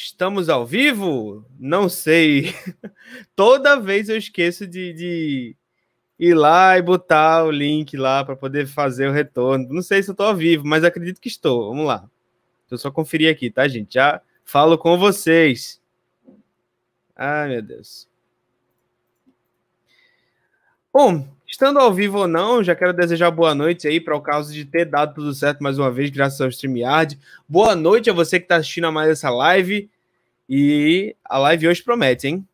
Estamos ao vivo? Não sei. Toda vez eu esqueço de, de, ir lá e botar o link lá para poder fazer o retorno. Não sei se eu estou ao vivo, mas acredito que estou. Vamos lá. Eu só conferir aqui, tá, gente? Já falo com vocês. Ai, meu Deus. Bom, estando ao vivo ou não, já quero desejar boa noite aí para o caso de ter dado tudo certo mais uma vez, graças ao StreamYard. Boa noite a você que está assistindo a mais essa live. E a live hoje promete, hein?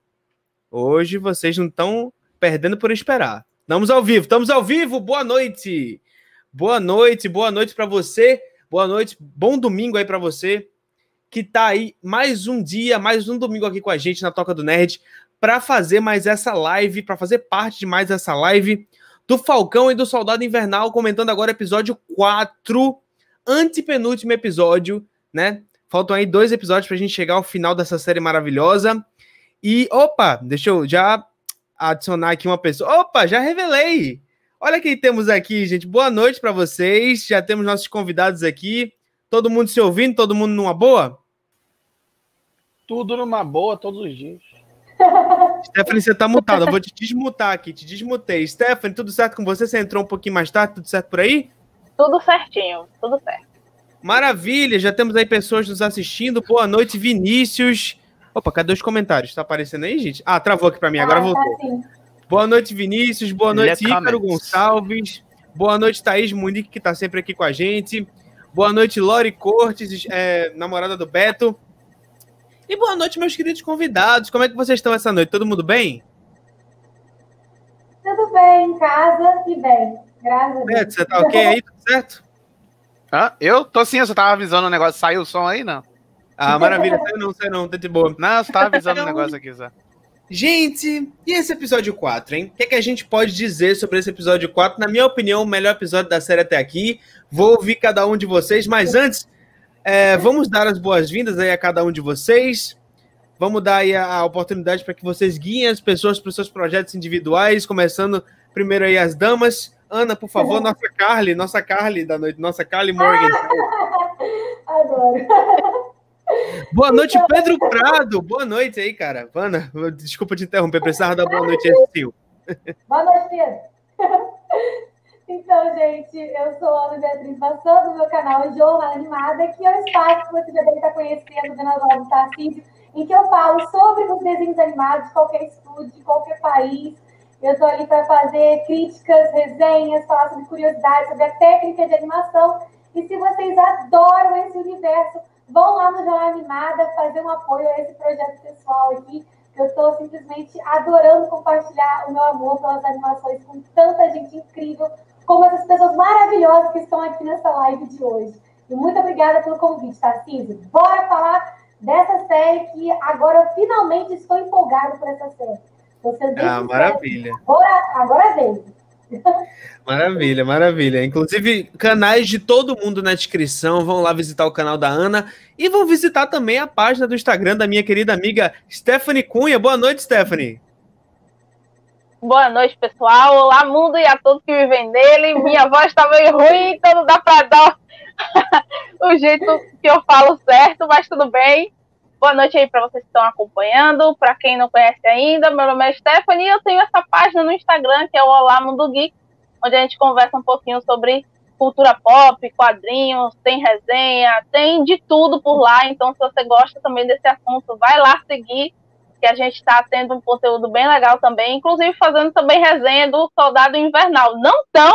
Hoje vocês não estão perdendo por esperar. Estamos ao vivo, estamos ao vivo. Boa noite. Boa noite, boa noite para você. Boa noite, bom domingo aí para você que tá aí mais um dia, mais um domingo aqui com a gente na Toca do Nerd para fazer mais essa live, para fazer parte de mais essa live do Falcão e do Soldado Invernal, comentando agora episódio 4, antepenúltimo episódio, né? Faltam aí dois episódios pra gente chegar ao final dessa série maravilhosa. E, opa, deixa eu já adicionar aqui uma pessoa. Opa, já revelei! Olha quem temos aqui, gente. Boa noite para vocês. Já temos nossos convidados aqui. Todo mundo se ouvindo? Todo mundo numa boa? Tudo numa boa, todos os dias. Stephanie, você tá mutada. Eu vou te desmutar aqui. Te desmutei. Stephanie, tudo certo com você? Você entrou um pouquinho mais tarde? Tudo certo por aí? Tudo certinho, tudo certo. Maravilha, já temos aí pessoas nos assistindo. Boa noite, Vinícius. Opa, cadê os comentários? Tá aparecendo aí, gente? Ah, travou aqui para mim, agora ah, voltou. Tá Boa noite, Vinícius. Boa noite, Ícaro Gonçalves. Boa noite, Thaís Munique, que tá sempre aqui com a gente. Boa noite, Lori Cortes, é, namorada do Beto. E boa noite, meus queridos convidados. Como é que vocês estão essa noite? Todo mundo bem? Tudo bem, em casa e bem. Graças a Deus. Você tá ok aí? Tudo certo? Hã? Eu tô sim, você tava avisando o negócio. Saiu o som aí, não? Ah, maravilha. Saiu não, saiu não, tá de boa. Não, você tava avisando o negócio aqui, Zé. Gente, e esse episódio 4, hein? O que, é que a gente pode dizer sobre esse episódio 4? Na minha opinião, o melhor episódio da série até aqui. Vou ouvir cada um de vocês, mas antes, é, vamos dar as boas-vindas aí a cada um de vocês. Vamos dar aí a, a oportunidade para que vocês guiem as pessoas para os seus projetos individuais, começando primeiro aí as damas. Ana, por favor, nossa Carly, nossa Carly da noite, nossa Carly Morgan. Adoro. Boa noite, Pedro Prado. Boa noite aí, cara. Ana, desculpa te interromper, precisava dar boa noite aí, Sil. Boa noite, Pedro. Então, gente, eu sou Ana Beatriz Bassão, do meu canal Jornal Animada, que é o espaço que você já deve estar conhecendo, as lives da em que eu falo sobre os desenhos animados de qualquer estúdio, de qualquer país, eu estou ali para fazer críticas, resenhas, falar sobre curiosidades, sobre a técnica de animação. E se vocês adoram esse universo, vão lá no Jornal Animada fazer um apoio a esse projeto pessoal aqui. Eu estou simplesmente adorando compartilhar o meu amor pelas animações com tanta gente incrível, como essas pessoas maravilhosas que estão aqui nessa live de hoje. E muito obrigada pelo convite, Tarcísio. Bora falar dessa série que agora eu finalmente estou empolgado por essa série. Você ah, maravilha. Agora, agora vem. Maravilha, maravilha. Inclusive, canais de todo mundo na descrição. Vão lá visitar o canal da Ana e vão visitar também a página do Instagram da minha querida amiga Stephanie Cunha. Boa noite, Stephanie. Boa noite, pessoal. Olá, mundo e a todos que vivem nele. Minha voz está meio ruim, então não dá para dar o jeito que eu falo certo, mas tudo bem. Boa noite aí para vocês que estão acompanhando. Para quem não conhece ainda, meu nome é Stephanie e eu tenho essa página no Instagram que é o Olá Mundo Geek, onde a gente conversa um pouquinho sobre cultura pop, quadrinhos, tem resenha, tem de tudo por lá. Então, se você gosta também desse assunto, vai lá seguir, que a gente está tendo um conteúdo bem legal também, inclusive fazendo também resenha do Soldado Invernal. Não tão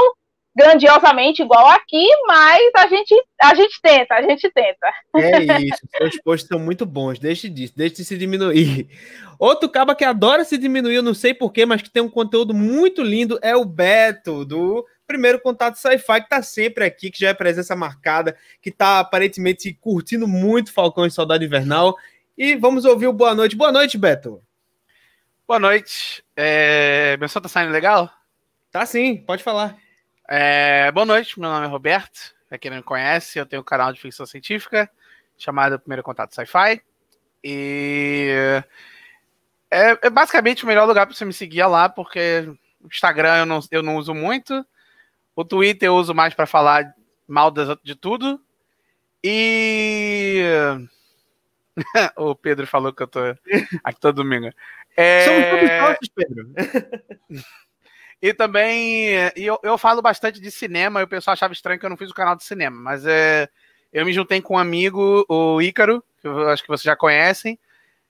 grandiosamente igual aqui, mas a gente, a gente tenta, a gente tenta. É isso, os posts são muito bons, deixe disso, deixe de se diminuir. Outro caba que adora se diminuir, eu não sei porquê, mas que tem um conteúdo muito lindo, é o Beto, do primeiro contato sci-fi, que tá sempre aqui, que já é presença marcada, que tá aparentemente curtindo muito Falcão e Saudade Invernal. E vamos ouvir o boa noite. Boa noite, Beto. Boa noite. É... Meu som tá saindo legal? Tá sim, pode falar. É, boa noite, meu nome é Roberto. Pra quem não me conhece, eu tenho um canal de ficção científica chamado Primeiro Contato Sci-Fi. E é, é, basicamente o melhor lugar para você me seguir lá, porque o Instagram eu não, eu não uso muito. O Twitter eu uso mais para falar mal de tudo. E o Pedro falou que eu tô aqui todo domingo. É... Somos todos Pedro. e também e eu, eu falo bastante de cinema, e o pessoal achava estranho que eu não fiz o canal de cinema, mas é, eu me juntei com um amigo, o Ícaro, que eu acho que vocês já conhecem,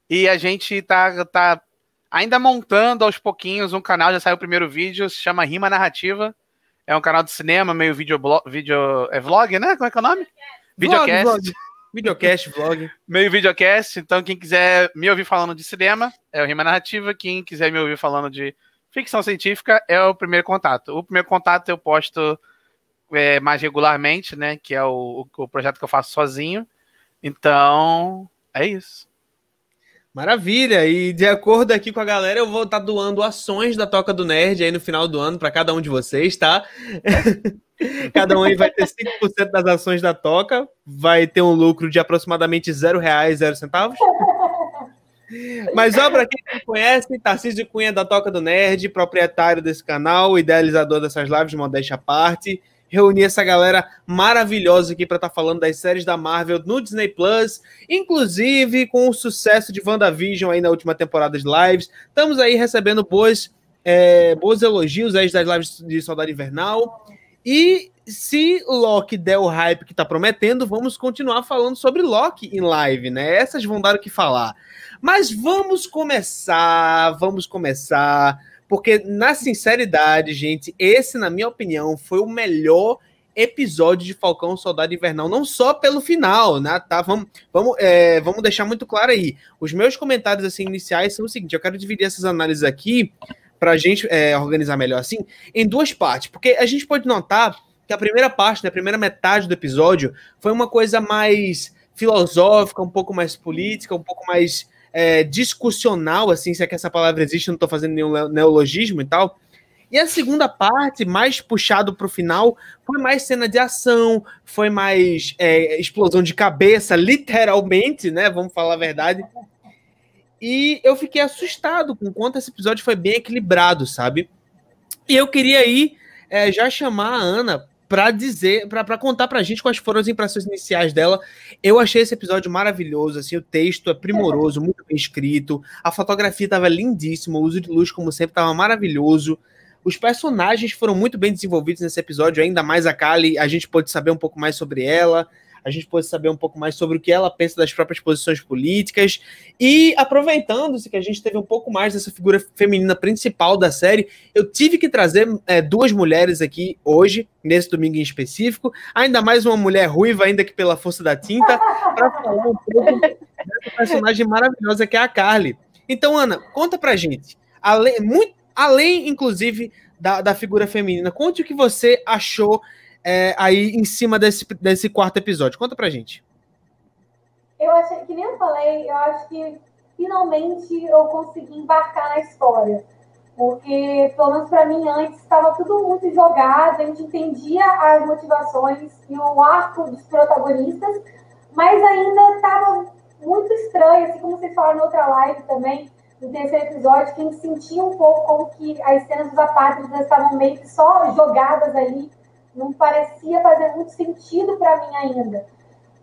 e a gente tá, tá ainda montando aos pouquinhos um canal, já saiu o primeiro vídeo, se chama Rima Narrativa. É um canal de cinema, meio vídeo, vídeo é vlog, né? Como é que é o nome? Videocast. Vlog, Videocast, vlog. Meio videocast. Então, quem quiser me ouvir falando de cinema é o Rima Narrativa. Quem quiser me ouvir falando de ficção científica é o primeiro contato. O primeiro contato eu posto é, mais regularmente, né? Que é o, o projeto que eu faço sozinho. Então, é isso. Maravilha! E de acordo aqui com a galera, eu vou estar tá doando ações da Toca do Nerd aí no final do ano para cada um de vocês, tá? cada um aí vai ter 5% das ações da Toca, vai ter um lucro de aproximadamente zero reais, zero centavos. Mas ó, para quem não conhece, Tarcísio Cunha da Toca do Nerd, proprietário desse canal, idealizador dessas lives modéstia à parte reunir essa galera maravilhosa aqui para estar tá falando das séries da Marvel no Disney Plus, inclusive com o sucesso de WandaVision aí na última temporada de lives. Estamos aí recebendo boas, é, bons elogios aí das lives de Saudade Invernal. E se Loki der o hype que está prometendo, vamos continuar falando sobre Loki em live, né? Essas vão dar o que falar. Mas vamos começar, vamos começar porque, na sinceridade, gente, esse, na minha opinião, foi o melhor episódio de Falcão Soldado Invernal, não só pelo final, né? Tá, vamos, vamos, é, vamos deixar muito claro aí. Os meus comentários assim iniciais são o seguinte: eu quero dividir essas análises aqui para a gente é, organizar melhor assim em duas partes, porque a gente pode notar que a primeira parte, né, a primeira metade do episódio foi uma coisa mais filosófica, um pouco mais política, um pouco mais é, discussional, assim, se é que essa palavra existe, não estou fazendo nenhum neologismo e tal. E a segunda parte, mais puxado para o final, foi mais cena de ação, foi mais é, explosão de cabeça, literalmente, né? Vamos falar a verdade. E eu fiquei assustado com quanto esse episódio foi bem equilibrado, sabe? E eu queria aí é, já chamar a Ana para dizer, para contar pra gente quais foram as impressões iniciais dela. Eu achei esse episódio maravilhoso, assim, o texto é primoroso, muito bem escrito, a fotografia estava lindíssima, o uso de luz, como sempre, estava maravilhoso. Os personagens foram muito bem desenvolvidos nesse episódio, ainda mais a Kali, a gente pôde saber um pouco mais sobre ela a gente pôde saber um pouco mais sobre o que ela pensa das próprias posições políticas. E aproveitando-se que a gente teve um pouco mais dessa figura feminina principal da série, eu tive que trazer é, duas mulheres aqui hoje, nesse domingo em específico, ainda mais uma mulher ruiva, ainda que pela força da tinta, para falar um pouco dessa personagem maravilhosa que é a Carly. Então, Ana, conta pra gente. Além, muito, além inclusive, da, da figura feminina, conte o que você achou é, aí em cima desse, desse quarto episódio. Conta pra gente. Eu achei, que nem eu falei, eu acho que finalmente eu consegui embarcar na história. Porque, pelo menos para mim, antes estava tudo muito jogado, a gente entendia as motivações e o arco dos protagonistas, mas ainda estava muito estranho, assim como vocês falaram na outra live também, no terceiro episódio, que a gente sentia um pouco como que as cenas dos apátridas estavam meio que só jogadas ali não parecia fazer muito sentido para mim ainda.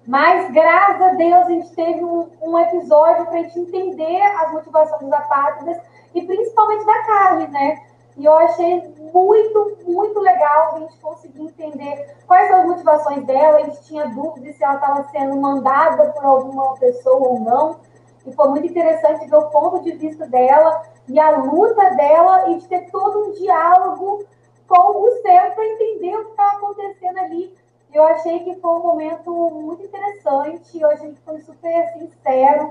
Mas, graças a Deus, a gente teve um, um episódio para a gente entender as motivações dos apátridas e principalmente da Carly, né? E eu achei muito, muito legal a gente conseguir entender quais são as motivações dela. A gente tinha dúvidas se ela estava sendo mandada por alguma pessoa ou não. E foi muito interessante ver o ponto de vista dela e a luta dela e de ter todo um diálogo com o céu para entender o que estava acontecendo ali. Eu achei que foi um momento muito interessante, eu achei que foi super sincero,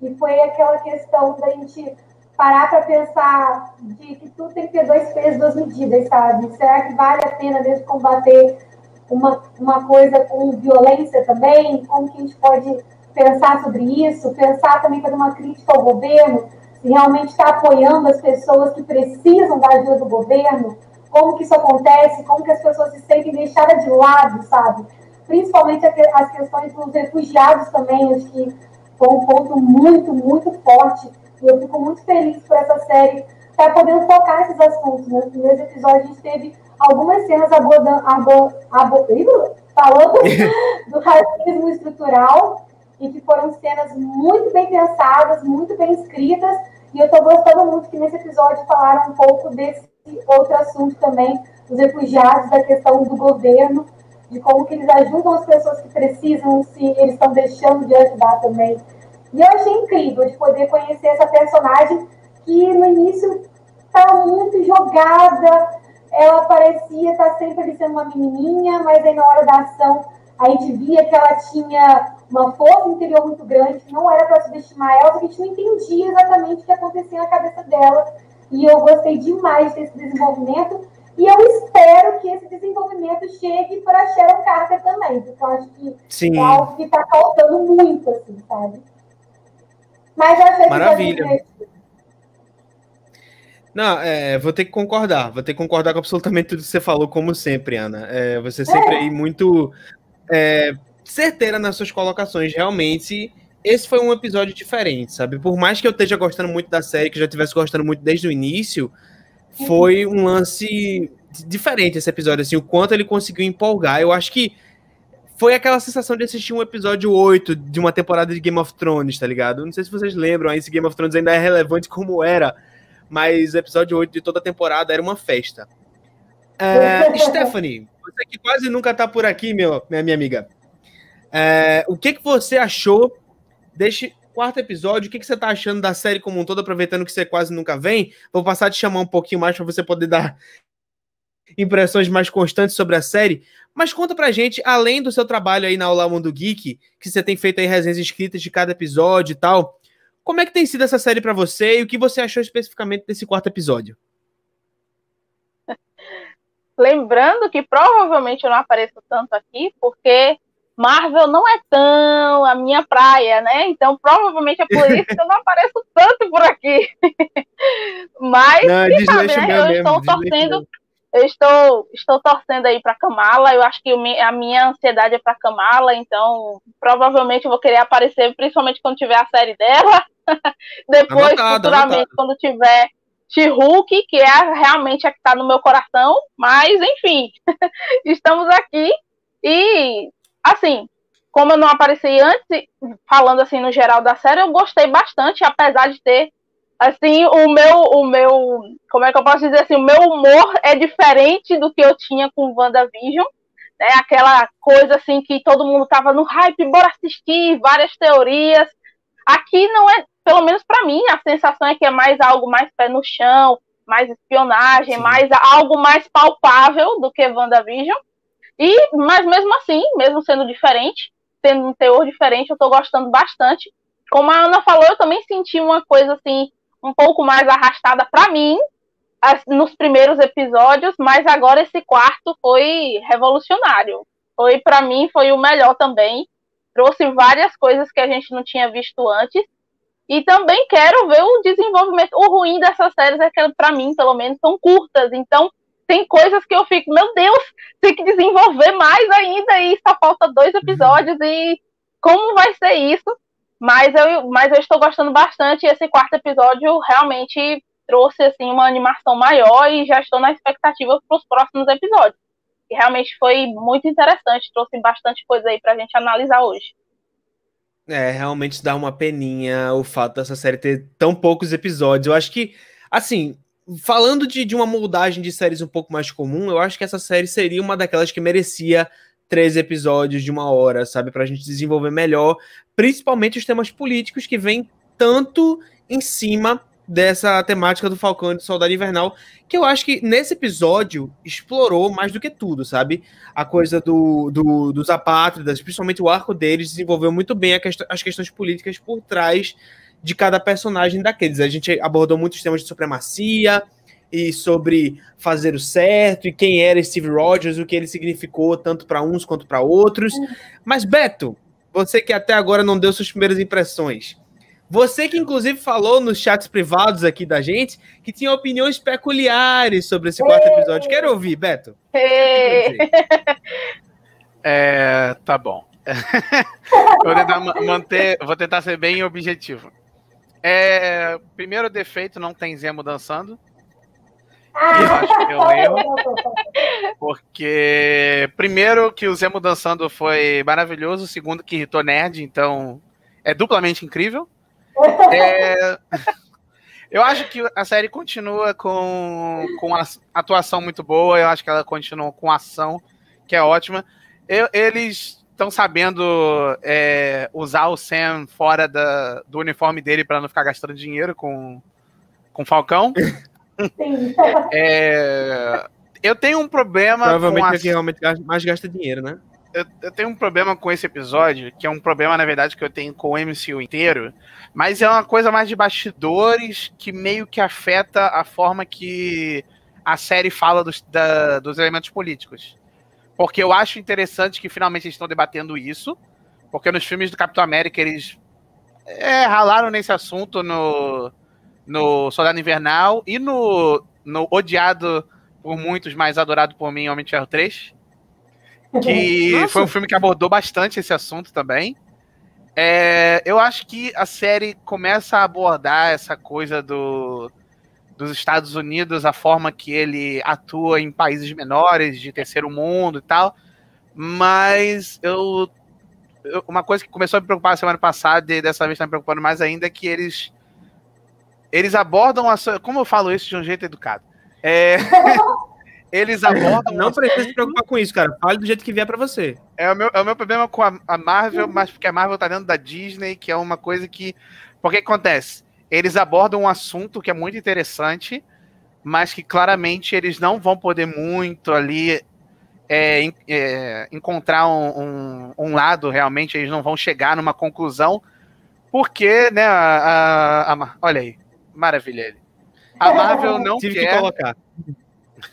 e foi aquela questão da gente parar para pensar de que tudo tem que ter dois pesos, duas medidas, sabe? Será que vale a pena mesmo combater uma, uma coisa com violência também? Como que a gente pode pensar sobre isso? Pensar também fazer uma crítica ao governo, se realmente está apoiando as pessoas que precisam da ajuda do governo, como que isso acontece, como que as pessoas se sentem deixadas de lado, sabe? Principalmente as questões dos refugiados também, acho que foi um ponto muito, muito forte. E eu fico muito feliz por essa série estar podendo focar esses assuntos. Nos primeiros episódios a gente teve algumas cenas abordando, falando do racismo estrutural. e que foram cenas muito bem pensadas, muito bem escritas, e eu estou gostando muito que nesse episódio falaram um pouco desse outro assunto também, os refugiados, da questão do governo, de como que eles ajudam as pessoas que precisam, se eles estão deixando de ajudar também. E eu achei incrível de poder conhecer essa personagem que no início estava muito jogada, ela parecia estar sempre ali sendo uma menininha, mas aí na hora da ação a gente via que ela tinha uma força interior muito grande, não era para subestimar ela, porque a gente não entendia exatamente o que acontecia na cabeça dela. E eu gostei demais desse desenvolvimento. E eu espero que esse desenvolvimento chegue para Sharon Carter também, porque eu acho que Sim. é algo que está faltando muito, assim, sabe? Mas eu achei Maravilha. que não, é, vou ter que concordar. Vou ter que concordar com absolutamente tudo que você falou, como sempre, Ana. É, você sempre aí muito é, certeira nas suas colocações. Realmente, esse foi um episódio diferente, sabe? Por mais que eu esteja gostando muito da série, que já estivesse gostando muito desde o início, foi um lance diferente esse episódio, assim, o quanto ele conseguiu empolgar. Eu acho que foi aquela sensação de assistir um episódio 8 de uma temporada de Game of Thrones, tá ligado? Não sei se vocês lembram aí se Game of Thrones ainda é relevante como era mas o episódio 8 de toda a temporada era uma festa. É, Stephanie, você que quase nunca tá por aqui, meu, minha, minha amiga. É, o que, que você achou deste quarto episódio? O que, que você tá achando da série como um todo, aproveitando que você quase nunca vem? Vou passar a te chamar um pouquinho mais para você poder dar impressões mais constantes sobre a série. Mas conta pra gente, além do seu trabalho aí na Olá Mundo Geek, que você tem feito aí resenhas escritas de cada episódio e tal, como é que tem sido essa série para você e o que você achou especificamente desse quarto episódio? Lembrando que provavelmente eu não apareço tanto aqui, porque Marvel não é tão a minha praia, né? Então provavelmente é por isso que eu não apareço tanto por aqui. Mas, não, sabe, né? eu mesmo, estou torcendo. Eu estou, estou torcendo aí para Kamala. Eu acho que a minha ansiedade é para Kamala, então provavelmente eu vou querer aparecer, principalmente quando tiver a série dela. Depois, anotado, futuramente, anotado. quando tiver She-Hulk, que é realmente a que está no meu coração. Mas, enfim, estamos aqui. E, assim, como eu não apareci antes, falando assim no geral da série, eu gostei bastante, apesar de ter assim, o meu, o meu, como é que eu posso dizer assim, o meu humor é diferente do que eu tinha com WandaVision, né? Aquela coisa assim que todo mundo tava no hype, bora assistir, várias teorias. Aqui não é, pelo menos para mim, a sensação é que é mais algo mais pé no chão, mais espionagem, Sim. mais algo mais palpável do que WandaVision. E, mas mesmo assim, mesmo sendo diferente, tendo um teor diferente, eu tô gostando bastante. Como a Ana falou, eu também senti uma coisa assim, um pouco mais arrastada para mim as, nos primeiros episódios, mas agora esse quarto foi revolucionário. Foi para mim foi o melhor também. Trouxe várias coisas que a gente não tinha visto antes. E também quero ver o desenvolvimento. O ruim dessas séries é que, para mim, pelo menos, são curtas. Então, tem coisas que eu fico, meu Deus, tem que desenvolver mais ainda. E só falta dois episódios. E como vai ser isso? Mas eu, mas eu estou gostando bastante. Esse quarto episódio realmente trouxe assim uma animação maior e já estou na expectativa para os próximos episódios. E realmente foi muito interessante, trouxe bastante coisa aí para a gente analisar hoje. É, realmente dá uma peninha o fato dessa série ter tão poucos episódios. Eu acho que, assim, falando de, de uma moldagem de séries um pouco mais comum, eu acho que essa série seria uma daquelas que merecia três episódios de uma hora, sabe? Pra gente desenvolver melhor, principalmente os temas políticos que vêm tanto em cima dessa temática do Falcão e do Soldado Invernal, que eu acho que nesse episódio explorou mais do que tudo, sabe? A coisa do, do dos apátridas, principalmente o arco deles, desenvolveu muito bem quest as questões políticas por trás de cada personagem daqueles. A gente abordou muitos temas de supremacia, e sobre fazer o certo e quem era Steve Rogers, o que ele significou tanto para uns quanto para outros. Mas Beto, você que até agora não deu suas primeiras impressões, você que inclusive falou nos chats privados aqui da gente que tinha opiniões peculiares sobre esse quarto episódio. Quero ouvir, Beto. É, tá bom. vou, tentar manter, vou tentar ser bem objetivo. É, primeiro defeito, não tem Zemo dançando. Eu acho que é um erro. Porque, primeiro, que o Zemo dançando foi maravilhoso. Segundo, que irritou nerd. Então, é duplamente incrível. É... Eu acho que a série continua com, com a atuação muito boa, eu acho que ela continua com ação, que é ótima. Eu, eles estão sabendo é, usar o Sam fora da, do uniforme dele para não ficar gastando dinheiro com, com Falcão. Sim. É, eu tenho um problema. Provavelmente com a... é que realmente mais gasta dinheiro, né? eu, eu, tenho um problema com esse episódio, que é um problema, na verdade, que eu tenho com o MCU inteiro, mas é uma coisa mais de bastidores que meio que afeta a forma que a série fala dos, da, dos elementos políticos. Porque eu acho interessante que finalmente eles estão debatendo isso, porque nos filmes do Capitão América eles é, ralaram nesse assunto no, no Soldado Invernal e no, no odiado por muitos, mas adorado por mim, Homem de Ferro 3 que Nossa. foi um filme que abordou bastante esse assunto também. É, eu acho que a série começa a abordar essa coisa do, dos Estados Unidos, a forma que ele atua em países menores, de terceiro mundo e tal. Mas eu, eu uma coisa que começou a me preocupar semana passada e dessa vez está me preocupando mais ainda é que eles eles abordam a como eu falo isso de um jeito educado. É, eles abordam. Não precisa se preocupar com isso, cara. Fale do jeito que vier para você. É o, meu, é o meu problema com a, a, Marvel, mas porque a Marvel tá dentro da Disney, que é uma coisa que. Porque que acontece? Eles abordam um assunto que é muito interessante, mas que claramente eles não vão poder muito ali é, é, encontrar um, um, um, lado, realmente, eles não vão chegar numa conclusão, porque, né, a, a, a olha aí, maravilha ele. A Marvel não Tive quer. Que colocar.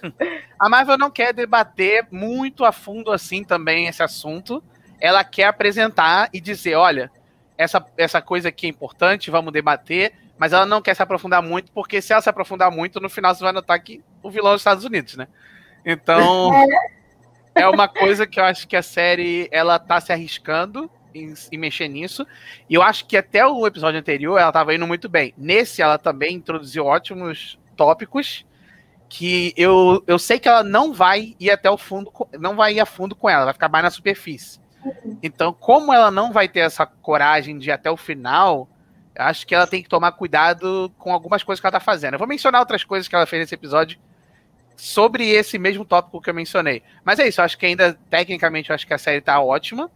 A Marvel não quer debater muito a fundo assim também esse assunto. Ela quer apresentar e dizer, olha, essa, essa coisa aqui é importante, vamos debater, mas ela não quer se aprofundar muito, porque se ela se aprofundar muito, no final você vai notar que o vilão é os Estados Unidos, né? Então, é uma coisa que eu acho que a série ela tá se arriscando em, em, mexer nisso. E eu acho que até o episódio anterior ela estava indo muito bem. Nesse, ela também introduziu ótimos tópicos que eu, eu sei que ela não vai ir até o fundo, não vai ir a fundo com ela, vai ficar mais na superfície. Então, como ela não vai ter essa coragem de ir até o final, acho que ela tem que tomar cuidado com algumas coisas que ela tá fazendo. Eu vou mencionar outras coisas que ela fez nesse episódio sobre esse mesmo tópico que eu mencionei. Mas é isso, acho que ainda, tecnicamente, eu acho que a série tá ótima.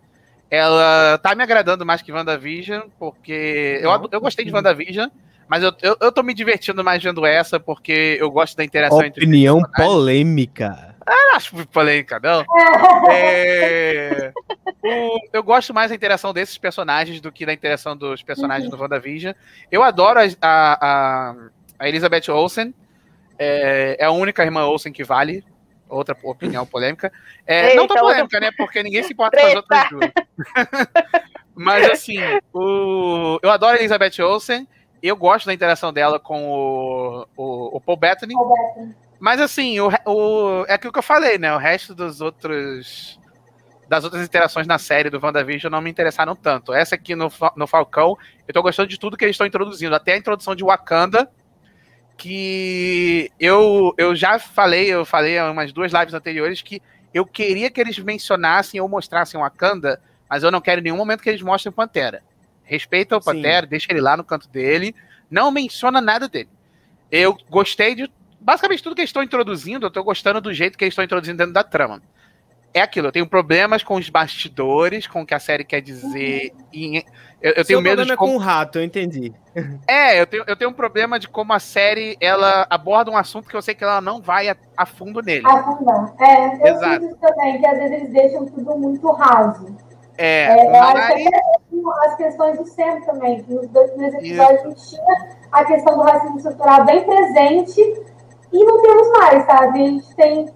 Ela tá me agradando mais que WandaVision, porque eu, eu gostei de WandaVision. Mas eu, eu, eu tô me divertindo mais vendo essa, porque eu gosto da interação Opinião entre Opinião polêmica. Ah, acho polêmica, não. É, o, eu gosto mais da interação desses personagens do que da interação dos personagens uhum. do WandaVision. Eu adoro a, a, a Elizabeth Olsen. É, é, a única irmã Olsen que vale. Outra opinião polêmica. É, Eita, não tão polêmica, outra... né? Porque ninguém se importa com as outras duas. Mas assim, o, eu adoro a Elizabeth Olsen. Eu gosto da interação dela com o, o, o Paul Bettany. Paul Bettany. Mas assim, o, o, é aquilo que eu falei, né? O resto dos outros. Das outras interações na série do WandaVision não me interessaram tanto. Essa aqui no, no Falcão, eu tô gostando de tudo que eles estão introduzindo. Até a introdução de Wakanda, que eu, eu já falei, eu falei em umas duas lives anteriores que eu queria que eles mencionassem ou mostrassem Wakanda, mas eu não quero em nenhum momento que eles mostrem Pantera. Respeita o Pantera, Sim. deixa ele lá no canto dele. Não menciona nada dele. Eu gostei de basicamente tudo que eles estão introduzindo, eu estou gostando do jeito que eles estão introduzindo dentro da trama. É aquilo, eu tenho problemas com os bastidores, com o que a série quer dizer. Uhum. eu, eu tenho medo de. Como... é com o rato, eu entendi. É, eu tenho, eu tenho um problema de como a série ela aborda um assunto que eu sei que ela não vai a, a fundo nele. Afundar. É, eu Exato. sinto também, que às vezes eles deixam tudo muito raso. É, é mas... as questões do centro também, que nos dois primeiros episódios a gente tinha a questão do racismo estrutural bem presente e não temos mais, sabe? A gente tem,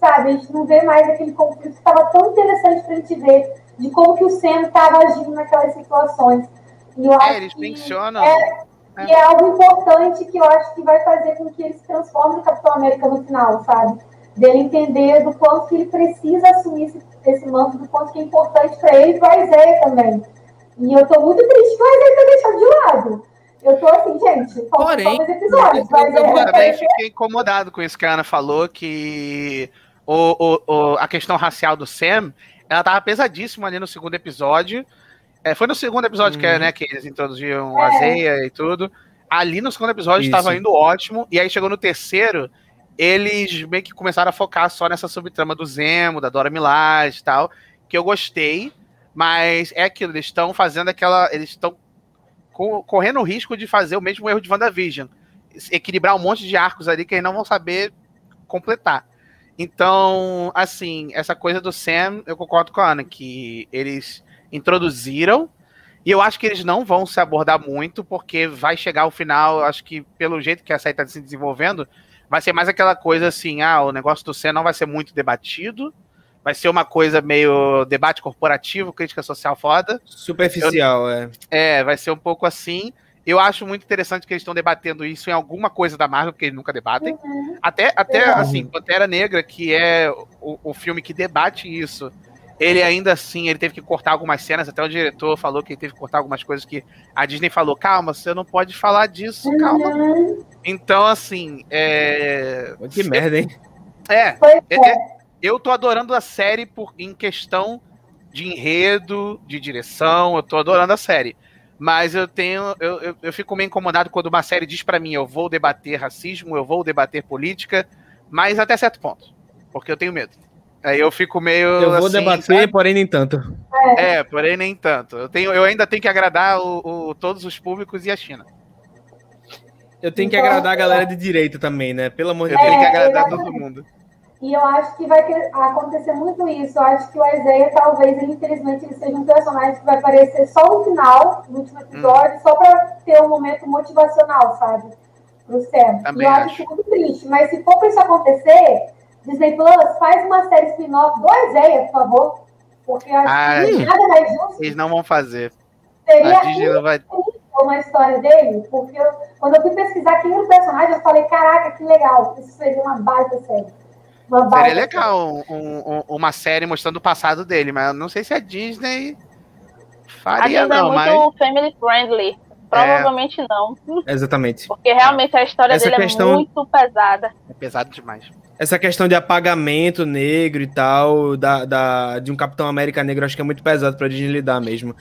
sabe, a gente não vê mais aquele conflito que estava tão interessante para a gente ver de como que o Sam estava agindo naquelas situações. E eu é, acho eles que mencionam. É, é. E é algo importante que eu acho que vai fazer com que ele se transforme no Capitão América no final, sabe? Dele entender do quanto que ele precisa assumir esse esse manto do quanto que é importante para ele e para a também. E eu tô muito triste que o Isaiah tá deixado de. Eu tô assim, gente, Porém, episódios, mas eu, eu também fiquei incomodado com isso que a Ana falou, que o, o, o, a questão racial do Sam, ela tava pesadíssima ali no segundo episódio, É, foi no segundo episódio que, é, Uhum. né, que eles introduziam É. a Zeia e tudo. Ali no segundo episódio Isso. estava indo ótimo. E aí chegou no terceiro, eles meio que começaram a focar só nessa subtrama do Zemo, da Dora Milaje e tal. Que eu gostei. Mas é aquilo, eles estão fazendo aquela. Eles estão co- correndo o risco de fazer o mesmo erro de WandaVision. Equilibrar um monte de arcos ali que eles não vão saber completar. Então, assim, essa coisa do Sam, eu concordo com a Ana, que eles introduziram, e eu acho que eles não vão se abordar muito, porque vai chegar ao final, acho que pelo jeito que a série está se desenvolvendo, vai ser mais aquela coisa assim, ah, o negócio do Sam não vai ser muito debatido, vai ser uma coisa meio debate corporativo, crítica social foda, Superficial, é. é, vai ser um pouco assim. Eu acho muito interessante que eles estão debatendo isso em alguma coisa da Marvel, porque eles nunca debatem. Até, até Verdade. assim, Pantera Negra, que é o, o filme que debate isso, ele ainda assim, ele teve que cortar algumas cenas, até o diretor falou que ele teve que cortar algumas coisas que a Disney falou, calma, você não pode falar disso, calma. Uhum. Então, assim, é... Que merda, hein? É, Pois é, é. Eu tô adorando a série por, em questão de enredo, de direção, eu tô adorando a série. Mas eu tenho. Eu, eu, eu fico meio incomodado quando uma série diz pra mim eu vou debater racismo, eu vou debater política, mas até certo ponto. Porque eu tenho medo. Aí eu fico meio. Eu vou assim, debater, sabe? porém nem tanto. É, porém nem tanto. Eu, tenho, eu ainda tenho que agradar o, o- todos os públicos e a China. Eu tenho que agradar a galera de direita também, né? Pelo amor de Eu Deus. tenho que agradar todo mundo. E eu acho que vai acontecer muito isso. Eu acho que o Isaiah, talvez, ele, infelizmente, ele seja um personagem que vai aparecer só no final, no último episódio, só pra ter um momento motivacional, sabe? Pro Sam. Também e eu acho acho. isso muito triste. Mas se for pra isso acontecer, Disney Plus, faz uma série spin-off do Isaiah, por favor. Porque eu acho Ah, que hum. nada mais justo Eles não vão fazer. seria A Disney não vai. uma história dele, porque eu- quando eu fui pesquisar quem era o personagem, eu falei, caraca, que legal, isso seria uma baita série. Seria legal um- um- uma série mostrando o passado dele, mas eu não sei se a Disney A faria, Disney não, é mas. muito family friendly. Provavelmente não. Exatamente. Porque realmente a história Essa dele questão- é muito pesada. É pesado demais. Essa questão de apagamento negro e tal, da, da- de um Capitão América negro, acho que é muito pesado pra Disney lidar mesmo.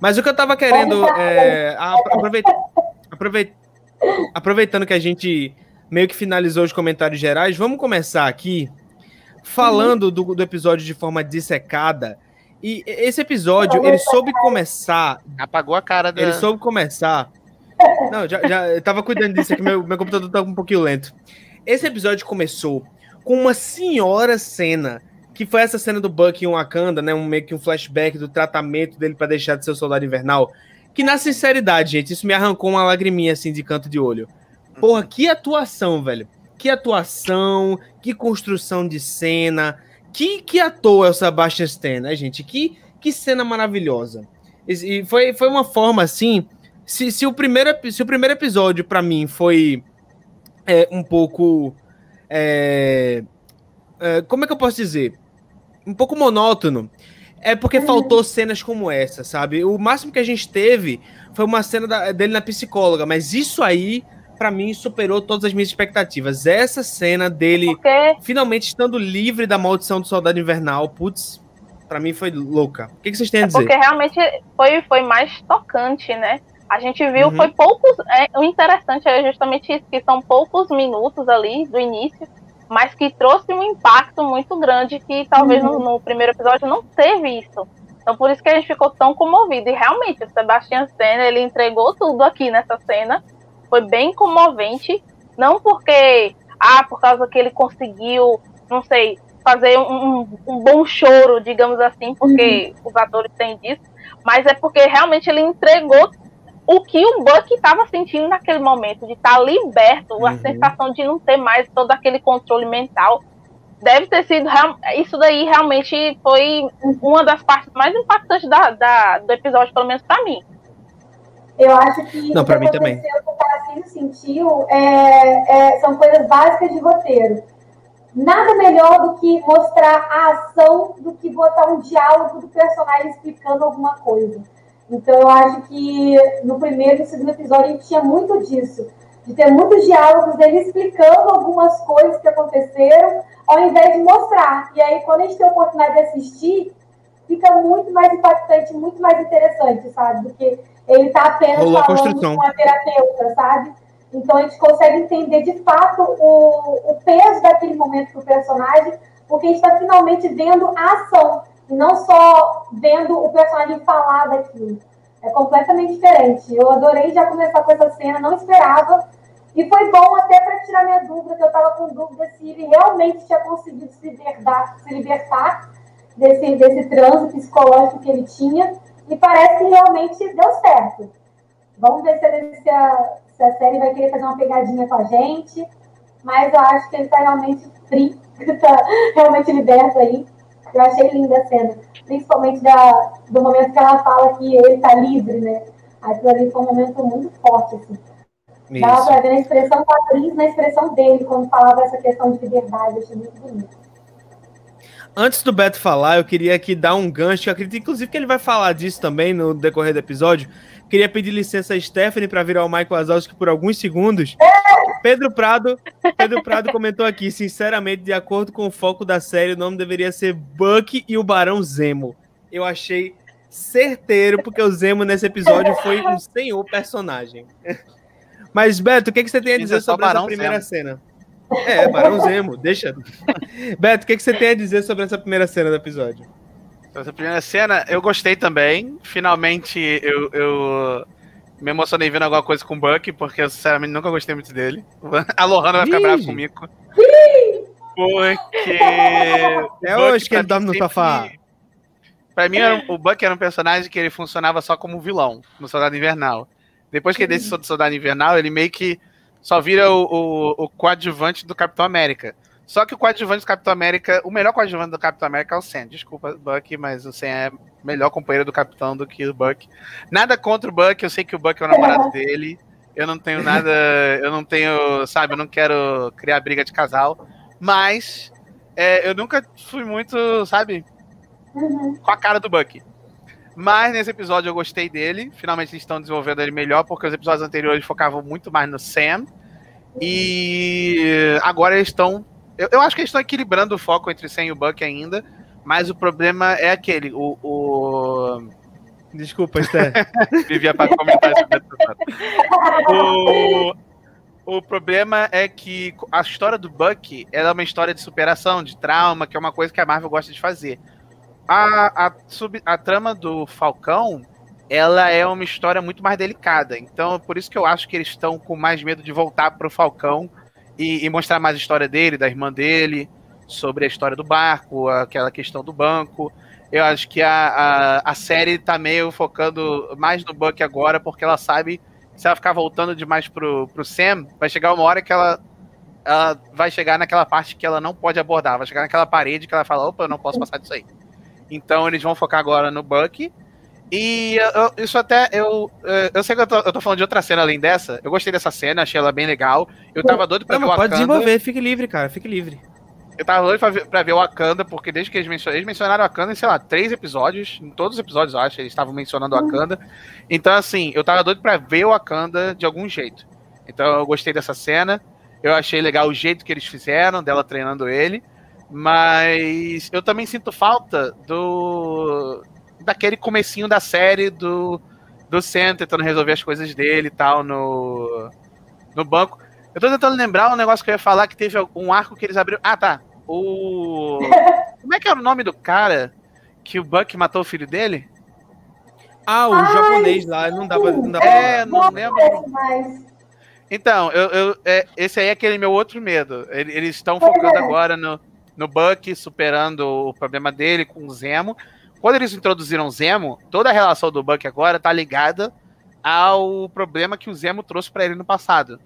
Mas o que eu tava querendo. É, a- aproveita- aproveita- aproveitando que a gente meio que finalizou os comentários gerais, vamos começar aqui falando do, do episódio de forma dissecada. E esse episódio, ele soube começar Apagou a cara da. Ele soube começar. Não, já, já eu tava cuidando disso aqui, meu, meu computador tá um pouquinho lento. Esse episódio começou com uma senhora cena, que foi essa cena do Buck em Wakanda, né? Um, meio que um flashback do tratamento dele pra deixar de ser o soldado invernal. Que na sinceridade, gente, isso me arrancou uma lagriminha assim de canto de olho. Porra, que atuação, velho. Que atuação, que construção de cena. Que, que ator é o Sebastian Stan, né, gente? Que, que cena maravilhosa. E foi, foi uma forma assim. Se, se, o, primeiro, se o primeiro episódio, pra mim, foi é, um pouco. é, é, como é que eu posso dizer? Um pouco monótono. É porque faltou cenas como essa, sabe? O máximo que a gente teve foi uma cena da- dele na psicóloga, mas isso aí, pra mim, superou todas as minhas expectativas. Essa cena dele Porque finalmente estando livre da maldição do soldado invernal, putz, pra mim foi louca. O que, vocês têm a É dizer? porque realmente foi, foi mais tocante, né? A gente viu, Uhum. foi poucos. É, o interessante é justamente isso, que são poucos minutos ali do início, mas que trouxe um impacto muito grande que talvez no, no primeiro episódio não teve isso. Então por isso que a gente ficou tão comovido. E realmente, o Sebastian Stan, ele entregou tudo aqui nessa cena. Foi bem comovente. Não porque, ah, por causa que ele conseguiu, não sei, fazer um, um- um bom choro, digamos assim, porque os atores têm disso, mas é porque realmente ele entregou o que o Buck estava sentindo naquele momento, de estar liberto, a Uhum. sensação de não ter mais todo aquele controle mental. Deve ter sido. Isso daí realmente foi uma das partes mais impactantes da, da- do episódio, pelo menos pra mim. Eu acho que Não, que mim também. o Tarcísio sentiu é, é- são coisas básicas de roteiro. Nada melhor do que mostrar a ação do que botar um diálogo do personagem explicando alguma coisa. Então eu acho que no primeiro e segundo episódio a gente tinha muito disso. De ter muitos diálogos dele explicando algumas coisas que aconteceram, ao invés de mostrar. E aí, quando a gente tem a oportunidade de assistir, fica muito mais impactante, muito mais interessante, sabe? Do que ele tá apenas Rolou falando construção. com a terapeuta, sabe? Então a gente consegue entender de fato o, o peso daquele momento do personagem, porque a gente está finalmente vendo a ação, e não só vendo o personagem falar daquilo. É completamente diferente. Eu adorei já começar com essa cena, não esperava. E foi bom até para tirar minha dúvida, que eu estava com dúvida se ele realmente tinha conseguido se libertar, se libertar desse, desse transe psicológico que ele tinha. E parece que realmente deu certo. Vamos ver se, a, se a série vai querer fazer uma pegadinha com a gente. Mas eu acho que ele está realmente free, está realmente liberto aí. Eu achei linda a cena. Principalmente da, do momento que ela fala que ele está livre, né? Aquilo ali foi um momento muito forte, assim. Dava Isso. pra ver na expressão atriz, na expressão dele, quando falava essa questão de liberdade. Eu achei muito bonito. Antes do Beto falar, eu queria aqui dar um gancho. Eu acredito, inclusive, que ele vai falar disso também no decorrer do episódio. Queria pedir licença a Stephanie para virar o Michael Wazowski por alguns segundos. Pedro Prado, Pedro Prado comentou aqui, sinceramente, de acordo com o foco da série, o nome deveria ser Buck e o Barão Zemo. Eu achei certeiro, porque o Zemo nesse episódio foi um senhor personagem. Mas, Beto, o que, que você tem a dizer é sobre essa primeira Zemo. cena? É, Barão Zemo, deixa. Beto, o que, que você tem a dizer sobre essa primeira cena do episódio? Essa primeira cena, eu gostei também. Finalmente, eu, eu me emocionei vendo alguma coisa com o Buck, porque eu, sinceramente, nunca gostei muito dele. A Lohana vai ficar Ih. brava comigo. Porque. É hoje que ele dorme no sofá. Pra mim, o Buck era um personagem que ele funcionava só como vilão no Soldado Invernal. Depois que ele decidiu do Soldado Invernal, ele meio que só vira o, o, o coadjuvante do Capitão América. Só que o coadjuvante do Capitão América, o melhor coadjuvante do Capitão América é o Sam. Desculpa, Buck, mas o Sam é melhor companheiro do Capitão do que o Buck. Nada contra o Buck, eu sei que o Buck é o namorado dele. Eu não tenho nada, eu não tenho, sabe, eu não quero criar briga de casal. Mas é, eu nunca fui muito, sabe, Uhum. com a cara do Buck. Mas nesse episódio eu gostei dele. Finalmente eles estão desenvolvendo ele melhor, porque os episódios anteriores focavam muito mais no Sam. E agora eles estão. Eu, eu acho que eles estão equilibrando o foco entre Sam e o Buck ainda. Mas o problema é aquele. O. o... Desculpa, Esther. Vivia para comentar episódio. o, o problema é que a história do Buck é uma história de superação, de trauma, que é uma coisa que a Marvel gosta de fazer. A, a, sub- a trama do Falcão, ela é uma história muito mais delicada. Então, por isso que eu acho que eles estão com mais medo de voltar pro Falcão e, e mostrar mais a história dele, da irmã dele, sobre a história do barco, aquela questão do banco. Eu acho que a, a, a série tá meio focando mais no Buck agora, porque ela sabe que se ela ficar voltando demais pro, pro Sam, vai chegar uma hora que ela, ela vai chegar naquela parte que ela não pode abordar, vai chegar naquela parede que ela fala, opa, eu não posso passar disso aí. Então eles vão focar agora no Buck. E eu- eu- isso até, eu, eh, eu sei que eu tô, eu tô falando de outra cena além dessa. Eu gostei dessa cena, achei ela bem legal. Eu tava doido pra Não, ver o mas pode Wakanda. desenvolver, fique livre, cara, fique livre. Eu tava doido pra ver, pra ver o Wakanda, porque desde que eles mencionaram, eles mencionaram o Wakanda em, sei lá, três episódios, em todos os episódios, eu acho, eles estavam mencionando o Wakanda. Então, assim, eu tava doido pra ver o Wakanda de algum jeito. Então, eu gostei dessa cena, eu achei legal o jeito que eles fizeram, dela treinando ele, mas eu também sinto falta do daquele comecinho da série do, do Sam tentando resolver as coisas dele e tal no, no banco. Eu tô tentando lembrar um negócio que eu ia falar que teve um arco que eles abriram. Ah, tá. O. Como é que era o nome do cara que o Buck matou o filho dele? Ah, o Ai, japonês lá, não dá pra. Não pra É, não Não lembro. mais. Então, eu, eu- é, esse aí é aquele meu outro medo. Ele- Eles estão focando agora no, no Buck, superando o problema dele com o Zemo. Quando eles introduziram o Zemo, toda a relação do Buck agora tá ligada ao problema que o Zemo trouxe pra ele no passado.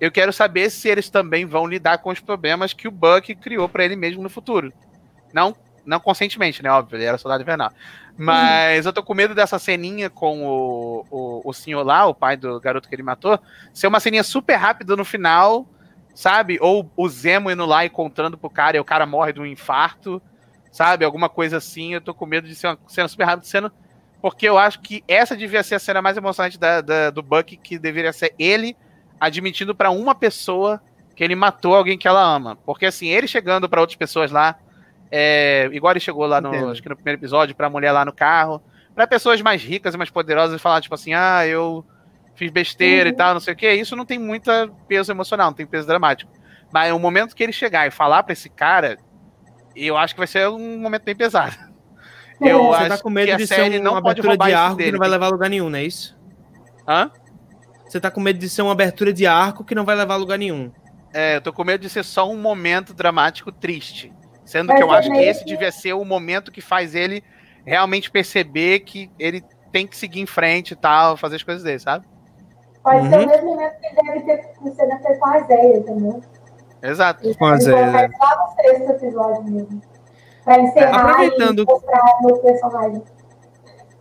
Eu quero saber se eles também vão lidar com os problemas que o Buck criou pra ele mesmo no futuro. Não, não conscientemente, né? Óbvio, ele era soldado invernal. Mas eu tô com medo dessa ceninha com o, o, o senhor lá, o pai do garoto que ele matou, ser uma ceninha super rápida no final, sabe? Ou o Zemo indo lá e contando pro cara e o cara morre de um infarto, sabe? Alguma coisa assim. Eu tô com medo de ser uma cena super rápida, sendo. Porque eu acho que essa devia ser a cena mais emocionante da, da- do Buck, que deveria ser ele admitindo pra uma pessoa que ele matou alguém que ela ama. Porque assim, ele chegando pra outras pessoas lá É, igual ele chegou lá no, acho que no primeiro episódio, pra mulher lá no carro. Pra pessoas mais ricas e mais poderosas falar, tipo assim, ah, eu fiz besteira uhum. e tal, não sei o que. Isso não tem muito peso emocional, não tem peso dramático. Mas o momento que ele chegar e falar pra esse cara, eu acho que vai ser um momento bem pesado. Eu Você tá com medo de ser uma abertura de arco que não vai levar a lugar nenhum, não é isso? Hã? Você tá com medo de ser uma abertura de arco que não vai levar a lugar nenhum. É, eu tô com medo de ser só um momento dramático triste. Sendo que eu acho que esse devia ser o momento que faz ele realmente perceber que ele tem que seguir em frente e tal, fazer as coisas dele, sabe? Pode uhum. ser o mesmo momento que deve ter cena com a Zéia também. Exato. Com a Zéia. Só no sexto episódio mesmo. Pra encerrar Aproveitando... e mostrar meu personagem.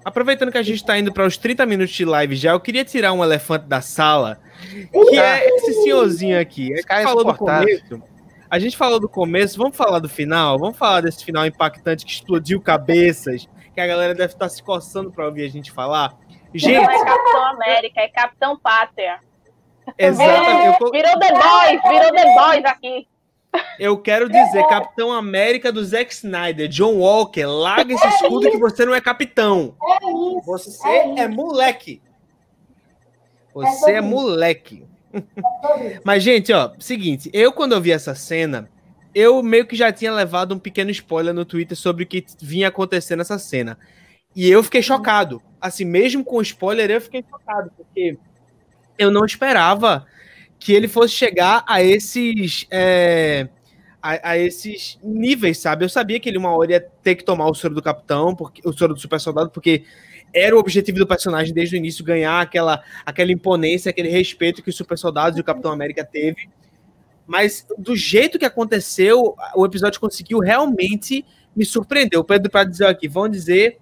Aproveitando que a gente está indo para os 30 minutos de live já, eu queria tirar um elefante da sala, que é esse senhorzinho aqui. A gente falou do começo. A gente falou do começo, vamos falar do final? Vamos falar desse final impactante que explodiu cabeças, que a galera deve estar tá se coçando para ouvir a gente falar. Gente, não é Capitão América, é Capitão Pátria. Exatamente. É, virou The Boys, virou The Boys aqui. Eu quero dizer, Capitão América do Zack Snyder, John Walker, larga esse escudo que você não é capitão. É isso. Você é, é moleque. Você é, é moleque. Mas, gente, ó, seguinte, eu quando eu vi essa cena, eu meio que já tinha levado um pequeno spoiler no Twitter sobre o que vinha acontecer nessa cena. E eu fiquei chocado. Assim, mesmo com spoiler, eu fiquei chocado, porque eu não esperava que ele fosse chegar a esses. É, a, a, esses níveis, sabe? Eu sabia que ele uma hora ia ter que tomar o soro do capitão, porque, o soro do super soldado, porque era o objetivo do personagem desde o início ganhar aquela, aquela imponência, aquele respeito que os super soldados e o Capitão América teve. Mas do jeito que aconteceu, o episódio conseguiu realmente me surpreender. O Pedro para dizer aqui, vão dizer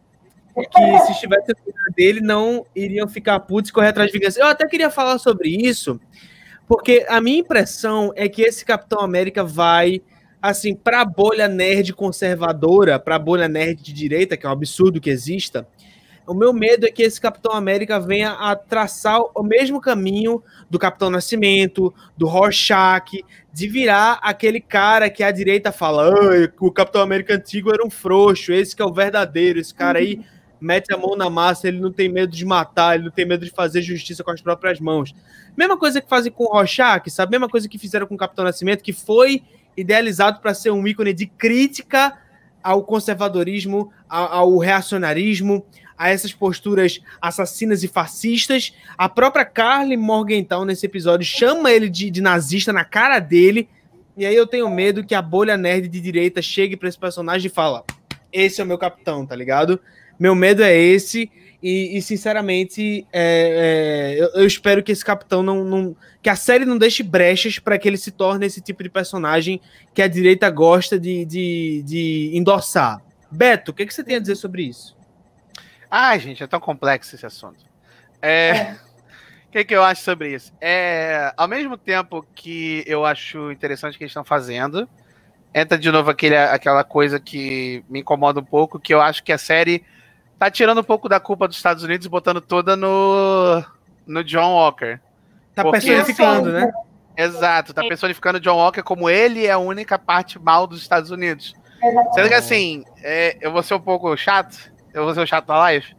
que se estivesse dele não iriam ficar putos e correr atrás de vingança. Eu até queria falar sobre isso, porque a minha impressão é que esse Capitão América vai, assim, para a bolha nerd conservadora, para a bolha nerd de direita, que é um absurdo que exista. O meu medo é que esse Capitão América venha a traçar o mesmo caminho do Capitão Nascimento, do Rorschach, de virar aquele cara que a direita fala: o Capitão América antigo era um frouxo, esse que é o verdadeiro, esse cara aí mete a mão na massa, ele não tem medo de matar, ele não tem medo de fazer justiça com as próprias mãos. Mesma coisa que fazem com o Rorschach, sabe? Mesma coisa que fizeram com o Capitão Nascimento, que foi idealizado para ser um ícone de crítica ao conservadorismo, ao, reacionarismo, a essas posturas assassinas e fascistas. A própria Carly Morgenthau, nesse episódio, chama ele de, de nazista na cara dele. E aí eu tenho medo que a bolha nerd de direita chegue para esse personagem e fala: esse é o meu capitão, tá ligado? Meu medo é esse. E, e sinceramente, é, é, eu, eu, espero que esse capitão não, não, que a série não deixe brechas para que ele se torne esse tipo de personagem que a direita gosta de, de, de endossar. Beto, o que, que você tem a dizer sobre isso? Ah, gente, é tão complexo esse assunto. É, o que, que eu acho sobre isso? É, ao mesmo tempo que eu acho interessante o que eles estão fazendo, entra de novo aquele, aquela coisa que me incomoda um pouco, que eu acho que a série tá tirando um pouco da culpa dos Estados Unidos e botando toda no, no John Walker. Tá Porque, personificando, né? Exato, tá personificando o John Walker como ele é a única parte mal dos Estados Unidos. Sendo que assim, é, eu vou ser um pouco chato, eu vou ser o chato da live,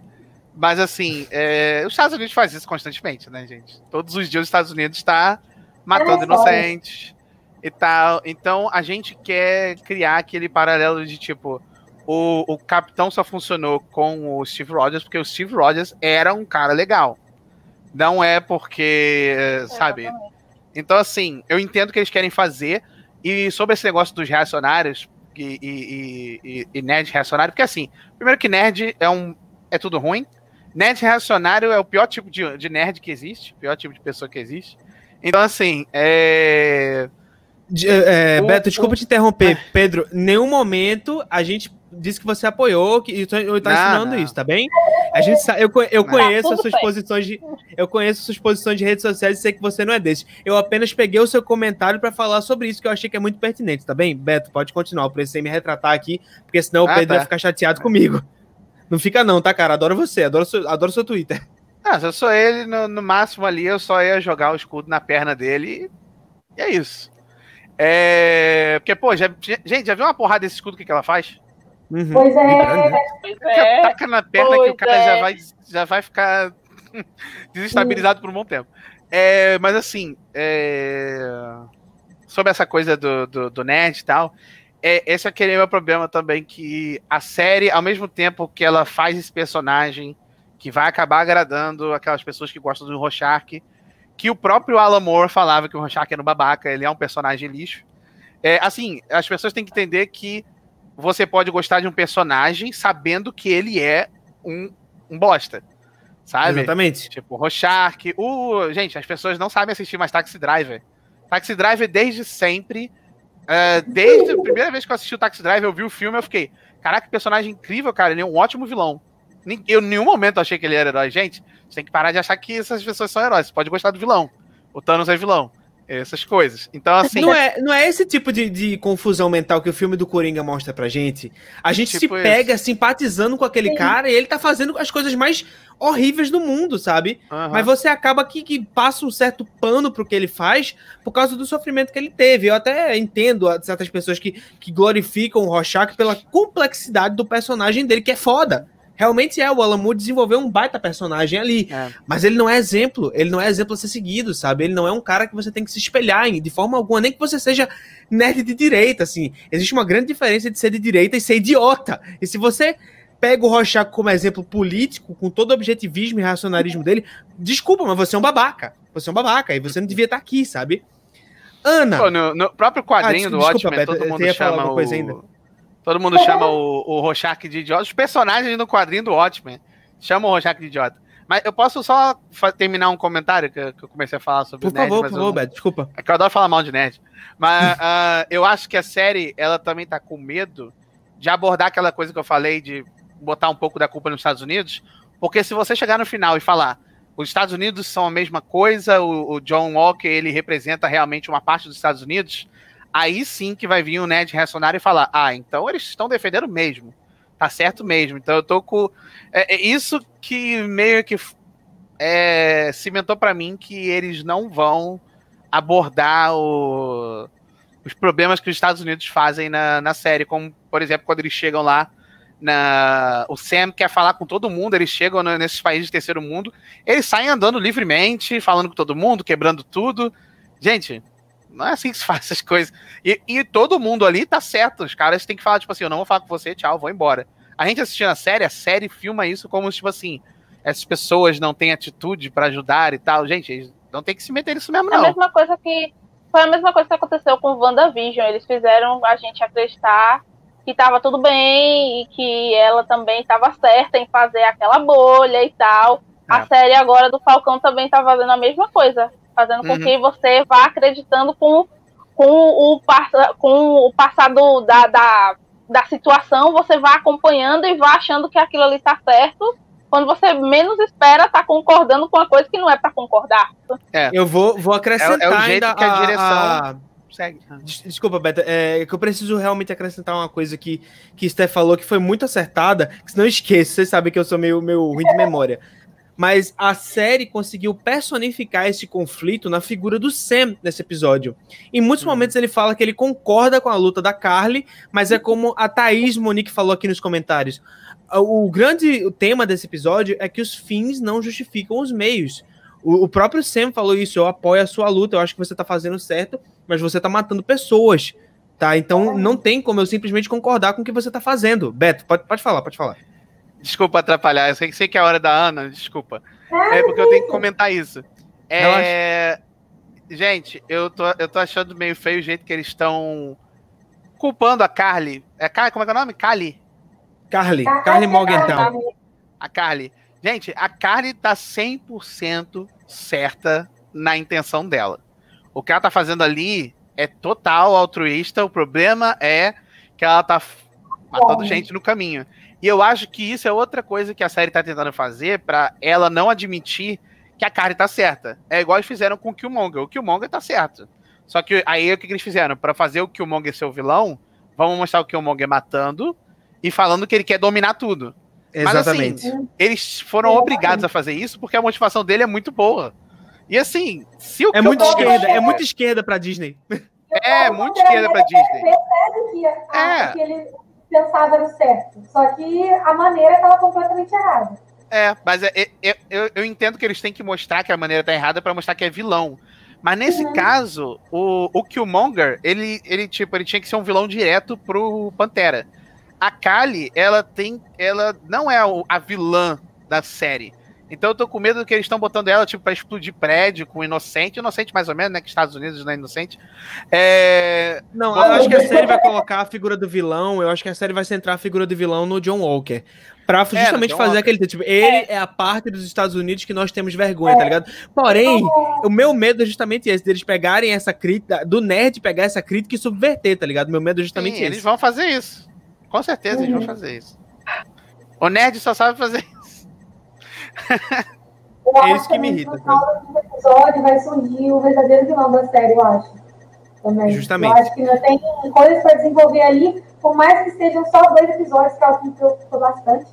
mas assim, é, os Estados Unidos faz isso constantemente, né, gente? Todos os dias os Estados Unidos está matando inocentes e tal. Então a gente quer criar aquele paralelo de tipo, o, o Capitão só funcionou com o Steve Rogers porque o Steve Rogers era um cara legal. Não é porque, sabe? Então, assim, eu entendo o que eles querem fazer. E sobre esse negócio dos reacionários e, e, e, e, nerd reacionário, porque assim, primeiro que nerd é um é tudo ruim. Nerd reacionário é o pior tipo de, de nerd que existe, pior tipo de pessoa que existe. Então, assim, é. é, é Beto, desculpa te interromper, Pedro. Nenhum momento a gente disse que você apoiou que está ensinando isso, tá bem? A gente eu, eu conheço tá, as suas bem. posições de eu conheço suas posições de redes sociais e sei que você não é desse. Eu apenas peguei o seu comentário para falar sobre isso que eu achei que é muito pertinente, tá bem? Beto, pode continuar. Eu precisei me retratar aqui, porque senão ah, o Pedro tá. ia ficar chateado comigo. Não fica não, tá, cara? Adoro você, adoro seu, adoro seu Twitter. Ah, se eu sou ele, no, no máximo ali, eu só ia jogar o escudo na perna dele e é isso. É, porque, pô, já, gente, já viu uma porrada desse escudo, o que, que ela faz? Uhum. Pois é. Pois é. Taca na perna pois que o cara é. já, vai, já vai ficar desestabilizado por um bom tempo. É, mas assim, é... sobre essa coisa do, do, do nerd e tal, é, esse é aquele meu problema também, que a série, ao mesmo tempo que ela faz esse personagem que vai acabar agradando aquelas pessoas que gostam do Rorschach, que o próprio Alan Moore falava que o Rorschach era um babaca, ele é um personagem lixo. É, assim, as pessoas têm que entender que você pode gostar de um personagem sabendo que ele é um, um bosta. Sabe? Exatamente. Tipo, Rorschach. O... Gente, as pessoas não sabem assistir mais Taxi Driver. Taxi Driver desde sempre. Uh, desde a primeira vez que eu assisti o Taxi Driver, eu vi o filme, eu fiquei. Caraca, que personagem incrível, cara. Ele é um ótimo vilão. Eu em nenhum momento achei que ele era herói. Gente, você tem que parar de achar que essas pessoas são heróis. Você pode gostar do vilão. O Thanos é vilão essas coisas. Então, assim. Não é, não é esse tipo de, de confusão mental que o filme do Coringa mostra pra gente. A gente tipo se pega esse. simpatizando com aquele Sim. cara e ele tá fazendo as coisas mais horríveis do mundo, sabe? Uhum. Mas você acaba que, que passa um certo pano pro que ele faz por causa do sofrimento que ele teve. Eu até entendo certas pessoas que, que glorificam o Rorschach pela complexidade do personagem dele, que é foda. Realmente é, o Alan Moore desenvolveu um baita personagem ali. É. Mas ele não é exemplo, ele não é exemplo a ser seguido, sabe? Ele não é um cara que você tem que se espelhar em, de forma alguma, nem que você seja nerd de direita, assim. Existe uma grande diferença de ser de direita e ser idiota. E se você pega o Rorschach como exemplo político, com todo o objetivismo e racionalismo dele, desculpa, mas você é um babaca. Você é um babaca, e você não devia estar aqui, sabe? Ana. Pô, no, no, próprio quadrinho ah, do desculpa, Watchmen, todo mundo chama o... Todo mundo chama o, o Rorschach de idiota. Os personagens no quadrinho do Watchmen chamam o Rorschach de idiota. Mas eu posso só terminar um comentário que, eu comecei a falar sobre por nerd, favor, por favor, Beto, desculpa. É que eu adoro falar mal de nerd. Mas uh, eu acho que a série, ela também tá com medo de abordar aquela coisa que eu falei de botar um pouco da culpa nos Estados Unidos, porque se você chegar no final e falar os Estados Unidos são a mesma coisa, o, o John Walker, ele representa realmente uma parte dos Estados Unidos, aí sim que vai vir o Ned reacionário e falar: ah, então eles estão defendendo mesmo. Tá certo mesmo. Então eu tô com. É, é isso que meio que é, cimentou para mim que eles não vão abordar o, os problemas que os Estados Unidos fazem na, na série, como, por exemplo, quando eles chegam lá. Na, o Sam quer falar com todo mundo, eles chegam nesses países de terceiro mundo, eles saem andando livremente, falando com todo mundo, quebrando tudo. Gente, não é assim que se faz essas coisas. E, e, todo mundo ali tá certo. Os caras têm que falar, tipo assim, eu não vou falar com você, tchau, vou embora. A gente assistindo a série, a série filma isso como, tipo assim, essas pessoas não têm atitude para ajudar e tal. Gente, eles não tem que se meter nisso mesmo, não. É a mesma coisa que. Foi a mesma coisa que aconteceu com WandaVision. Eles fizeram a gente acreditar que tava tudo bem e que ela também estava certa em fazer aquela bolha e tal. É. A série agora do Falcão também tá fazendo a mesma coisa fazendo com uhum. que você vá acreditando com, com, o, com o passado da, da, da situação, você vá acompanhando e vá achando que aquilo ali está certo, quando você menos espera tá concordando com uma coisa que não é para concordar. É. Eu vou, vou acrescentar é, é o jeito que a direção a... segue. Desculpa, Beto, é que eu preciso realmente acrescentar uma coisa que que Steph falou que foi muito acertada, que não esqueça, vocês sabem que eu sou meio, meio ruim de memória mas a série conseguiu personificar esse conflito na figura do Sam nesse episódio. Em muitos uhum. momentos ele fala que ele concorda com a luta da Carly, mas é como a Thaís Monique falou aqui nos comentários. O grande tema desse episódio é que os fins não justificam os meios. O, o próprio Sam falou isso, eu apoio a sua luta, eu acho que você tá fazendo certo, mas você tá matando pessoas, tá? Então não tem como eu simplesmente concordar com o que você tá fazendo. Beto, pode, pode falar, pode falar. Desculpa atrapalhar, eu sei, sei que é a hora da Ana, desculpa. É porque eu tenho que comentar isso. É... Gente, eu tô, eu tô achando meio feio o jeito que eles estão culpando a Carly. É Carly, como é que é o nome? Carly. Carly, Carly Morgenthau. A Carly. Gente, a Carly tá 100% certa na intenção dela. O que ela tá fazendo ali é total altruísta. O problema é que ela tá matando gente no caminho. E eu acho que isso é outra coisa que a série tá tentando fazer para ela não admitir que a Carly tá certa. É igual eles fizeram com o Killmonger. O Killmonger tá certo. Só que aí o que eles fizeram? para fazer o Killmonger ser o vilão, vamos mostrar o Killmonger matando e falando que ele quer dominar tudo. Exatamente. Mas, assim, eles foram obrigados a fazer isso porque a motivação dele é muito boa. E assim, se o É muito esquerda, é muito esquerda pra Disney. É, muito esquerda pra Disney. Percebe que, a, É. que ele pensava era o certo. Só que a maneira estava completamente errada. É, mas é- é- é- eu, eu entendo que eles têm que mostrar que a maneira tá errada pra mostrar que é vilão. Mas nesse Uhum. caso, o, o Killmonger, ele, ele, tipo, ele tinha que ser um vilão direto pro Pantera. A Kali, ela tem. Ela não é a vilã da série. Então eu tô com medo que eles estão botando ela, tipo, pra explodir prédio com inocente, inocente mais ou menos, né? Que Estados Unidos não é inocente. É. Não, eu acho que a série vai colocar a figura do vilão. Eu acho que a série vai centrar a figura do vilão no John Walker. Pra justamente John fazer Walker. aquele. Tipo, ele é a parte dos Estados Unidos que nós temos vergonha, tá ligado? Porém, o meu medo é justamente esse, deles pegarem essa crítica, do nerd pegar essa crítica e subverter, tá ligado? Meu medo é justamente Sim, esse. eles vão fazer isso. Com certeza eles vão Uhum. fazer isso. O nerd só sabe fazer isso. Eu É isso que me irrita, No do episódio vai surgir o verdadeiro vilão da série, eu acho. Também. Justamente. Eu acho que ainda tem coisas para desenvolver ali, por mais que sejam só dois episódios, que é o que me preocupa bastante.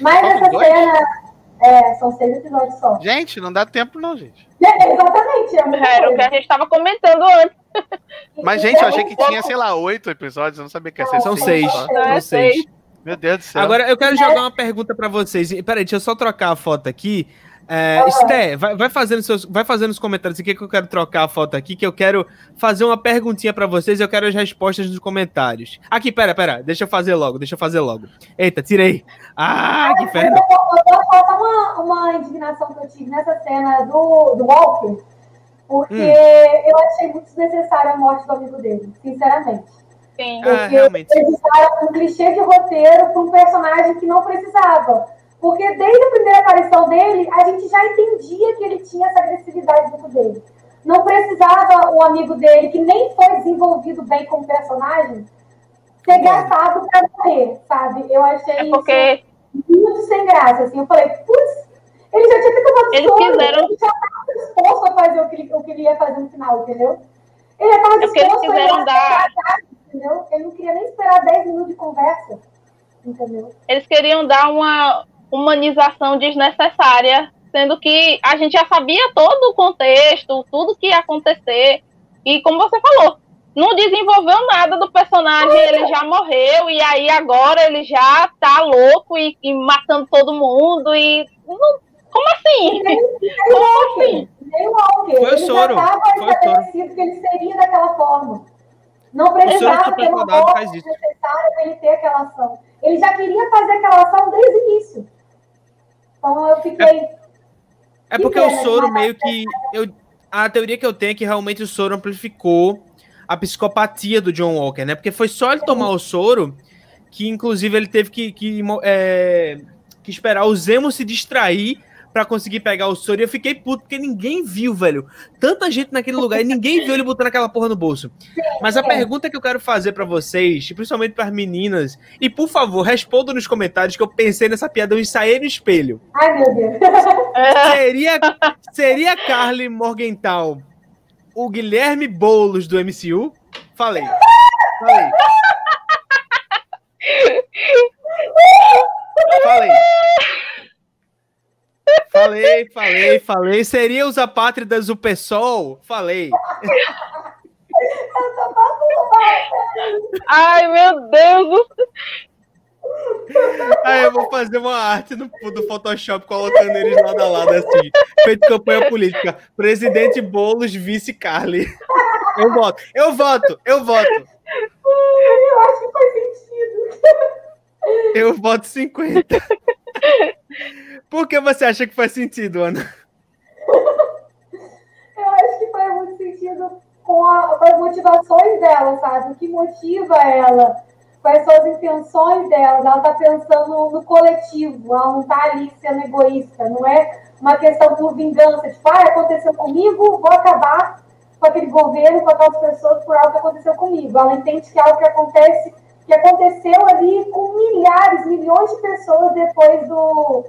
Mas Só essa dois? cena. É, são seis episódios só. Gente, não dá tempo, não, gente. É, exatamente, é Era o que a gente estava comentando antes. Mas, gente, eu achei que tinha, sei lá, oito episódios. Eu não sabia que ia ser São seis. Não, é São seis. Meu Deus do céu. Agora eu quero jogar uma pergunta pra vocês. Peraí, deixa eu só trocar a foto aqui. É, Sté, vai, vai, fazendo seus, vai fazendo os comentários aqui que eu quero trocar a foto aqui, que eu quero fazer uma perguntinha pra vocês eu quero as respostas nos comentários. Aqui, pera, pera, deixa eu fazer logo, deixa eu fazer logo. Eita, tirei. Ah, que inferno. Eu vou- eu vou falar uma, uma indignação que eu tive nessa cena do, do Walker, porque Hum. eu achei muito desnecessária a morte do amigo dele, sinceramente. Sim. Ah, Porque realmente. eles usaram um clichê de roteiro para um personagem que não precisava. Porque desde a primeira aparição dele, a gente já entendia que ele tinha essa agressividade dentro dele. Não precisava o amigo dele, que nem foi desenvolvido bem como personagem, ser gastado para morrer, sabe? Eu achei É porque isso muito sem graça. Assim. Eu falei, putz, ele já tinha que tomado Eles quiseram- ele já estava disposto a fazer o que, ele, o que ele ia fazer no final, entendeu? Ele já estava É disposto a quiseram lá dar- entendeu? Ele não queria nem esperar 10 minutos de conversa, entendeu? eles queriam dar uma humanização desnecessária, sendo que a gente já sabia todo o contexto, tudo que ia acontecer. E como você falou, não desenvolveu nada do personagem, ele já morreu, e aí agora ele já tá louco e, e matando todo mundo. E. não- como assim? Como assim? Nem o Walker. Foi o ele Soro, já estava estabelecido que ele seria daquela forma. Não Soro precisava ter uma isso. necessária para ele ter aquela ação. Ele já queria fazer aquela ação desde o início. Então eu fiquei. É porque Que o pena, soro meio que. Eu, a teoria que eu tenho é que realmente o soro amplificou a psicopatia do John Walker, né? Porque foi só ele tomar o soro que, inclusive, ele teve que, que, é, que esperar o Zemo se distrair pra conseguir pegar o soro. E eu fiquei puto, porque ninguém viu, velho. Tanta gente naquele lugar e ninguém viu ele botando aquela porra no bolso. Mas a é. pergunta que eu quero fazer pra vocês, principalmente pras meninas, e por favor, respondam nos comentários que eu pensei nessa piada, eu ensaiei no espelho. Ai, meu Deus. Seria, seria Carly Morgenthau o Guilherme Boulos do MCU? Falei. Falei. Falei. Falei, falei, falei. Seria os apátridas do PSOL? Falei. Ai, meu Deus. Aí eu vou fazer uma arte no, do Photoshop colocando eles lado a lado assim. Feito campanha política. Presidente Boulos, vice Carly. Eu voto, eu voto, eu voto. Eu acho que faz sentido. Eu voto 50. Por que você acha que faz sentido, Ana? Eu acho que faz muito sentido com, a- com as motivações dela, sabe? O que motiva ela, quais são as intenções dela. Ela tá pensando no coletivo, ela não tá ali sendo egoísta, não é uma questão por vingança, tipo, ah, aconteceu comigo, vou acabar com aquele governo, com aquelas pessoas por algo que aconteceu comigo. Ela entende que é algo que acontece, que aconteceu ali com milhares, milhões de pessoas depois do,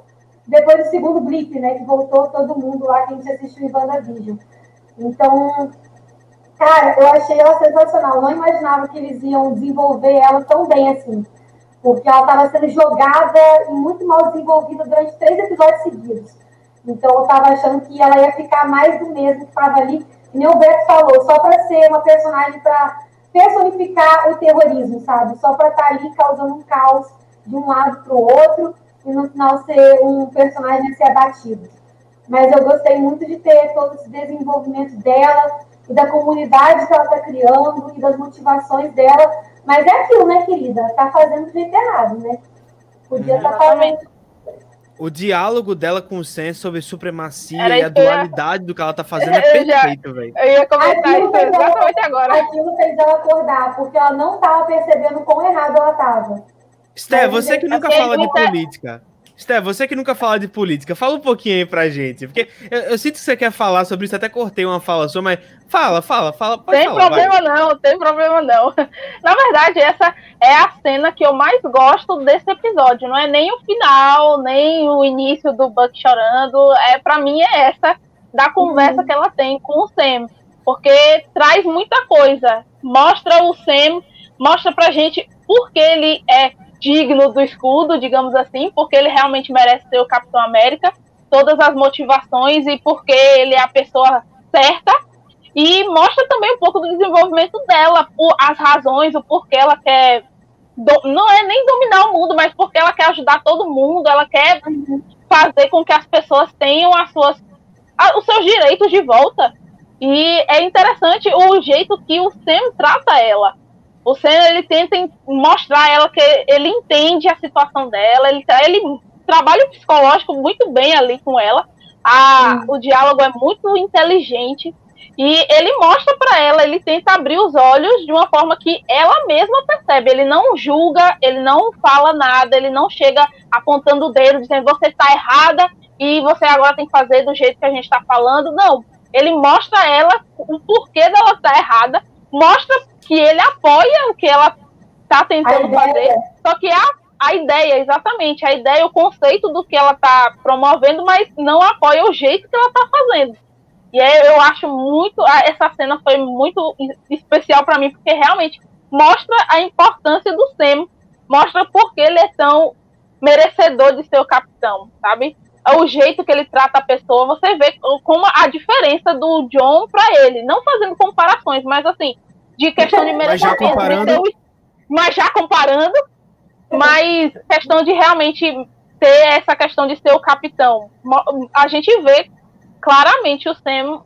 depois do segundo blip, né? Que voltou todo mundo lá que a gente assistiu em WandaVision. Então, cara, eu achei ela sensacional. Não imaginava que eles iam desenvolver ela tão bem assim. Porque ela estava sendo jogada e muito mal desenvolvida durante três episódios seguidos. Então eu estava achando que ela ia ficar mais do mesmo que estava ali, nem o Beto falou, só para ser uma personagem para personificar o terrorismo, sabe? Só para estar tá ali causando um caos de um lado para o outro e no final ser um personagem a ser abatido. Mas eu gostei muito de ter todo esse desenvolvimento dela e da comunidade que ela está criando e das motivações dela. Mas é aquilo, né, querida? Tá fazendo do jeito errado, né? Podia estar tá fazendo o diálogo dela com o Sam sobre supremacia Era e a dualidade ia... do que ela tá fazendo é perfeito, velho. Eu ia comentar isso exatamente agora. Aquilo fez ela acordar, porque ela não tava percebendo quão errado ela tava. Sté, você que nunca fala de política. Sté, você que nunca fala de política, fala um pouquinho aí pra gente. Porque eu, eu, sinto que você quer falar sobre isso, até cortei uma fala sua, mas fala, fala, fala. Tem falar, problema vai. não, tem problema não. Na verdade, essa é a cena que eu mais gosto desse episódio. Não é nem o final, nem o início do Buck chorando. É, pra mim é essa da conversa uhum. que ela tem com o Sam. Porque traz muita coisa. Mostra o Sam, mostra pra gente por que ele é digno do escudo, digamos assim, porque ele realmente merece ser o Capitão América, todas as motivações e porque ele é a pessoa certa. E mostra também um pouco do desenvolvimento dela, as razões, o porquê ela quer. Não é nem dominar o mundo, mas porque ela quer ajudar todo mundo, ela quer fazer com que as pessoas tenham as suas, os seus direitos de volta. E é interessante o jeito que o Sam trata ela o Senna ele tenta mostrar a ela que ele entende a situação dela, ele, ele trabalha o psicológico muito bem ali com ela. A, o diálogo é muito inteligente e ele mostra para ela, ele tenta abrir os olhos de uma forma que ela mesma percebe. Ele não julga, ele não fala nada, ele não chega apontando o dedo dizendo você está errada e você agora tem que fazer do jeito que a gente está falando. Não, ele mostra a ela o porquê dela estar tá errada, mostra que ele apoia o que ela está tentando fazer, só que a, a ideia, exatamente, a ideia, o conceito do que ela está promovendo, mas não apoia o jeito que ela está fazendo. E aí eu acho muito, essa cena foi muito especial para mim, porque realmente mostra a importância do Sam, mostra por que ele é tão merecedor de ser o capitão, sabe? É o jeito que ele trata a pessoa, você vê como a diferença do John para ele, não fazendo comparações, mas assim, de questão de merecimento. Mas já comparando. Mas já comparando, mas questão de realmente ter essa questão de ser o capitão. A gente vê claramente o Sam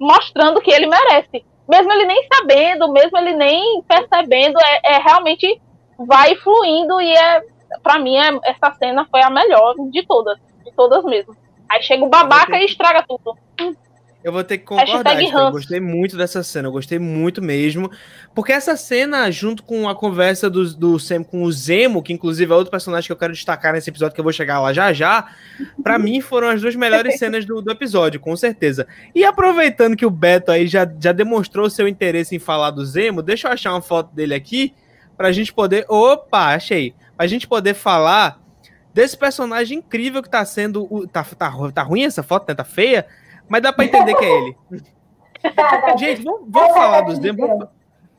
mostrando que ele merece. Mesmo ele nem sabendo, mesmo ele nem percebendo, é, é realmente vai fluindo e é para mim é, essa cena foi a melhor de todas, de todas mesmo. Aí chega o babaca e estraga tudo. Eu vou ter que concordar. Eu gostei muito dessa cena, eu gostei muito mesmo. Porque essa cena, junto com a conversa do, do Sam com o Zemo, que inclusive é outro personagem que eu quero destacar nesse episódio, que eu vou chegar lá já já, para mim foram as duas melhores cenas do, do episódio, com certeza. E aproveitando que o Beto aí já, já demonstrou seu interesse em falar do Zemo, deixa eu achar uma foto dele aqui, pra gente poder. Opa, achei! Pra gente poder falar desse personagem incrível que tá sendo. Tá, tá, tá ruim essa foto, né? Tá feia? Mas dá para entender que é ele. Gente, vamos, vamos falar dos demos. Vamos,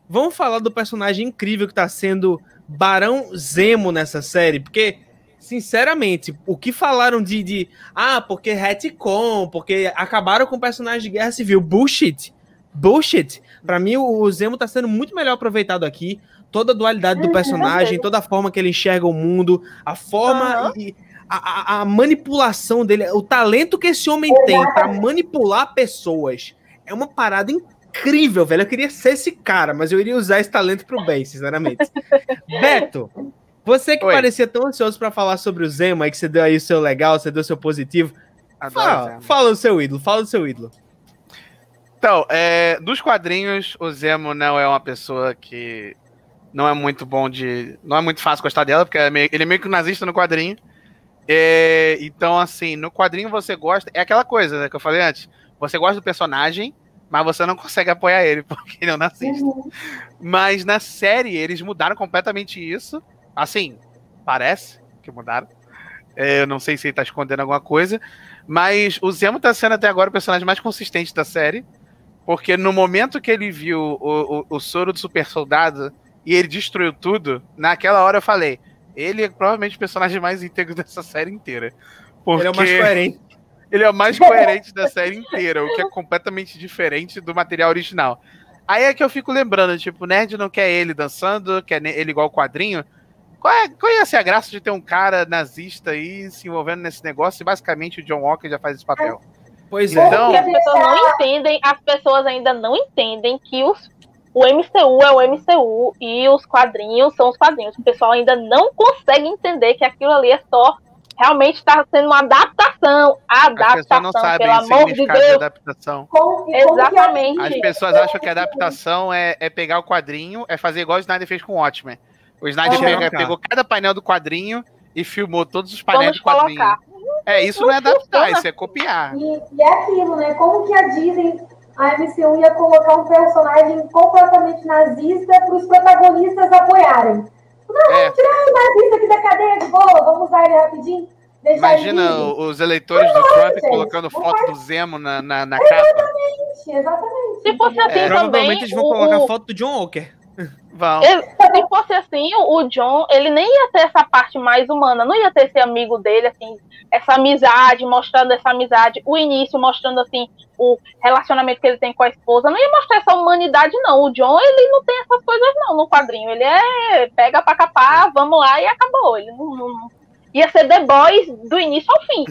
vamos, falar do personagem incrível que tá sendo Barão Zemo nessa série, porque, sinceramente, o que falaram de. de ah, porque retcon, porque acabaram com o personagem de guerra civil. Bullshit. Bullshit. Pra mim, o Zemo tá sendo muito melhor aproveitado aqui. Toda a dualidade do uhum, personagem, toda a forma que ele enxerga o mundo, a forma. Uhum. E, a, a, manipulação dele, o talento que esse homem tem para manipular pessoas é uma parada incrível, velho. Eu queria ser esse cara, mas eu iria usar esse talento pro bem, sinceramente. Beto, você que Oi. parecia tão ansioso para falar sobre o Zema, aí que você deu aí o seu legal, você deu o seu positivo. Fala, fala o seu ídolo, fala do seu ídolo. Então, é, dos quadrinhos, o Zemo não é uma pessoa que não é muito bom de. Não é muito fácil gostar dela, porque é ele é meio que nazista no quadrinho. É, então, assim, no quadrinho você gosta. É aquela coisa né, que eu falei antes. Você gosta do personagem, mas você não consegue apoiar ele, porque ele é um nazista. Uhum. Mas na série eles mudaram completamente isso. Assim, parece que mudaram. É, eu não sei se ele tá escondendo alguma coisa. Mas o Zemo tá sendo até agora o personagem mais consistente da série. Porque no momento que ele viu o, o, o soro do super soldado e ele destruiu tudo, naquela hora eu falei: ele é provavelmente o personagem mais íntegro dessa série inteira. Porque... Ele é o mais coerente. ele é o mais coerente da série inteira, o que é completamente diferente do material original. Aí é que eu fico lembrando, tipo, o nerd não quer ele dançando, quer ele igual o quadrinho. Qual, é, qual ia ser a graça de ter um cara nazista aí se envolvendo nesse negócio e basicamente o John Walker já faz esse papel? Pois é. Então- Porque as pessoas não entendem, as pessoas ainda não entendem que os, o MCU é o MCU e os quadrinhos são os quadrinhos. O pessoal ainda não consegue entender que aquilo ali é só realmente está sendo uma adaptação. As pessoas Adaptação, não sabem pelo o amor de significado de Deus. adaptação. Como, como que Exatamente. As pessoas acham que a adaptação é, é pegar o quadrinho, é fazer igual o Snyder fez com o Watchmen. O Snyder pega- pegou cada painel do quadrinho e filmou todos os painéis Vamos do quadrinho. colocar. É, isso Não não é adaptar, funciona. isso é copiar. E, e é aquilo, né? Como que a Disney, a MCU ia colocar um personagem completamente nazista para os protagonistas apoiarem? Não, É. tirar o nazista aqui da cadeia de boa, vamos usar ele rapidinho. Imagina os eleitores do Trump gente, colocando não foto do Zemo na, na, na capa. Exatamente. Se fosse assim É. também, Provavelmente eles vão o- colocar foto do John Walker. Vão. Se fosse assim, o John, ele nem ia ter essa parte mais humana, não ia ter esse amigo dele, assim, essa amizade, mostrando essa amizade, o início mostrando, assim, o relacionamento que ele tem com a esposa, não ia mostrar essa humanidade, não. O John, ele não tem essas coisas, não, no quadrinho. Ele é pega pra capar, vamos lá e acabou. Ele não, não- ia ser The Boys do início ao fim.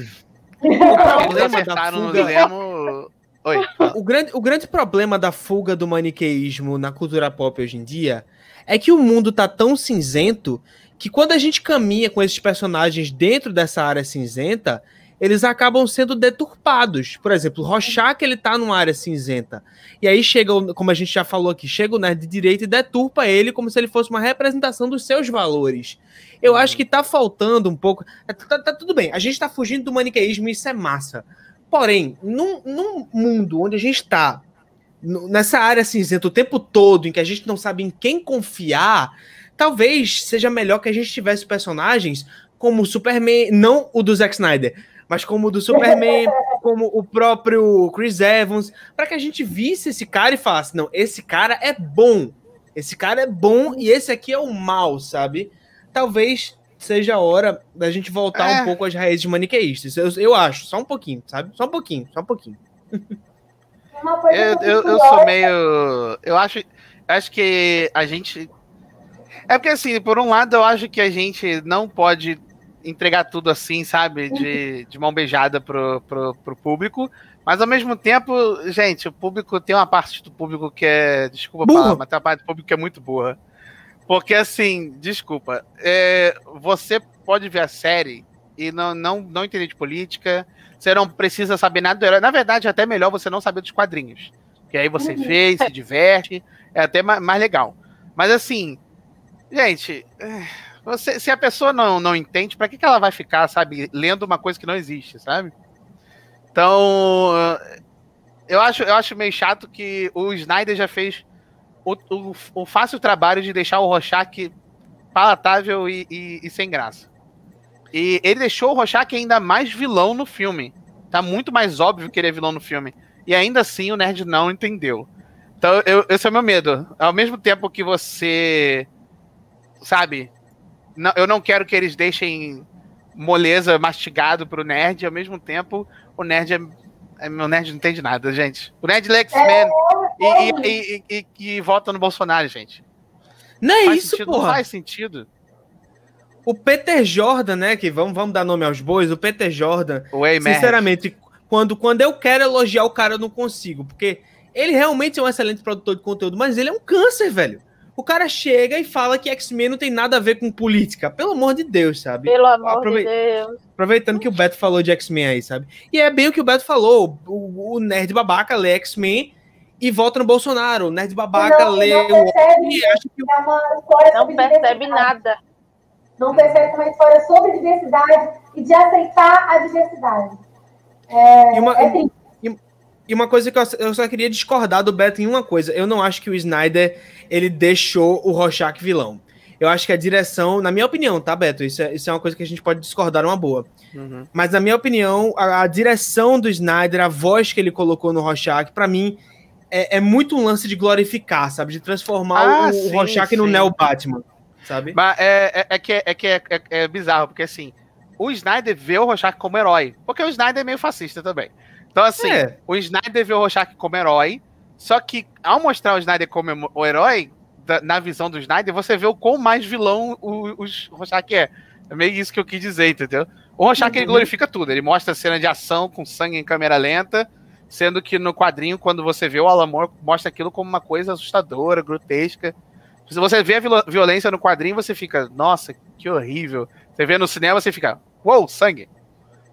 Eles da acertaram no. Oi. O grande, o grande problema da fuga do maniqueísmo na cultura pop hoje em dia é que o mundo tá tão cinzento que quando a gente caminha com esses personagens dentro dessa área cinzenta, eles acabam sendo deturpados. Por exemplo, o Rorschach, ele tá numa área cinzenta. E aí chega, como a gente já falou aqui, chega o nerd de direita e deturpa ele como se ele fosse uma representação dos seus valores. Eu acho que tá faltando um pouco. Tá, tá tudo bem, a gente tá fugindo do maniqueísmo e isso é massa. Porém, num, num mundo onde a gente tá nessa área cinzenta o tempo todo, em que a gente não sabe em quem confiar, talvez seja melhor que a gente tivesse personagens como o Superman, não o do Zack Snyder, mas como o do Superman, como o próprio Chris Evans, para que a gente visse esse cara e falasse: não, esse cara é bom, esse cara é bom e esse aqui é o mal, sabe? Talvez seja a hora da gente voltar É. um pouco às raízes maniqueístas. Eu, eu acho, só um pouquinho, sabe? Só um pouquinho, só um pouquinho. Uma coisa Eu, eu, eu sou meio. Eu acho, acho que a gente. É porque, assim, por um lado, eu acho que a gente não pode entregar tudo assim, sabe? De, de mão beijada pro, pro, pro público. Mas, ao mesmo tempo, gente, o público tem uma parte do público que é. Desculpa Burra. falar, mas tem uma parte do público que é muito burra. Porque, assim, desculpa. é, você pode ver a série e não, não, não entender de política. Você não precisa saber nada do herói. Na verdade, é até melhor você não saber dos quadrinhos. Que aí você vê, e se diverte. É até ma- mais legal. Mas assim, gente, é, você, se a pessoa não, não entende, pra que, que ela vai ficar, sabe, lendo uma coisa que não existe, sabe? Então, eu acho, eu acho meio chato que o Snyder já fez o, o, o fácil trabalho de deixar o Rorschach palatável e, e- e sem graça. E ele deixou o Rorschach ainda mais vilão no filme. Tá muito mais óbvio que ele é vilão no filme. E ainda assim o nerd não entendeu. Então, eu, esse é o meu medo. Ao mesmo tempo que você. Sabe? não- eu não quero que eles deixem moleza mastigado pro nerd. Ao mesmo tempo, o nerd é. é- Meu nerd não entende nada, gente. O nerd lê X-Men e, e, e, e, e vota no Bolsonaro, gente. Não é Faz isso, sentido, porra. Não faz sentido. O Peter Jordan, né? Que vamos, vamos dar nome aos bois. O Peter Jordan, O sinceramente, quando, quando eu quero elogiar o cara, eu não consigo. Porque ele realmente é um excelente produtor de conteúdo, mas ele é um câncer, velho. O cara chega e fala que X-Men não tem nada a ver com política. Pelo amor de Deus, sabe? Pelo amor Aprove- de Deus. Aproveitando que o Beto falou de X-Men aí, sabe? E é bem o que o Beto falou. O, o nerd babaca lê X-Men e vota no Bolsonaro. O nerd babaca não, lê não o percebe e acha que é Não percebe nada. Não percebe é uma história sobre diversidade e de aceitar a diversidade. É, E uma- é triste. E uma coisa que eu, eu só queria discordar do Beto em uma coisa. Eu não acho que o Snyder ele deixou o Rorschach vilão. Eu acho que a direção, na minha opinião, tá, Beto? Isso é, isso é uma coisa que a gente pode discordar uma boa. Uhum. Mas na minha opinião, a, a direção do Snyder, a voz que ele colocou no Rorschach, pra mim, é, é muito um lance de glorificar, sabe? De transformar Ah, o, o sim, Rorschach no sim. Neo Batman, sabe? Mas é, é, é que, é, que é, é- é bizarro, porque assim, o Snyder vê o Rorschach como herói. Porque o Snyder é meio fascista também. Então, assim, É. o Snyder vê o Rorschach como herói. Só que, ao mostrar o Snyder como o herói, da- na visão do Snyder, você vê o quão mais vilão o, o Rorschach é. É meio isso que eu quis dizer, entendeu? O Rorschach, ele glorifica tudo. Ele mostra cena de ação com sangue em câmera lenta, sendo que no quadrinho, quando você vê o Alan Moore, mostra aquilo como uma coisa assustadora, grotesca. Se você vê a viol- violência no quadrinho, você fica, nossa, que horrível. Você vê no cinema, você fica, uou, sangue.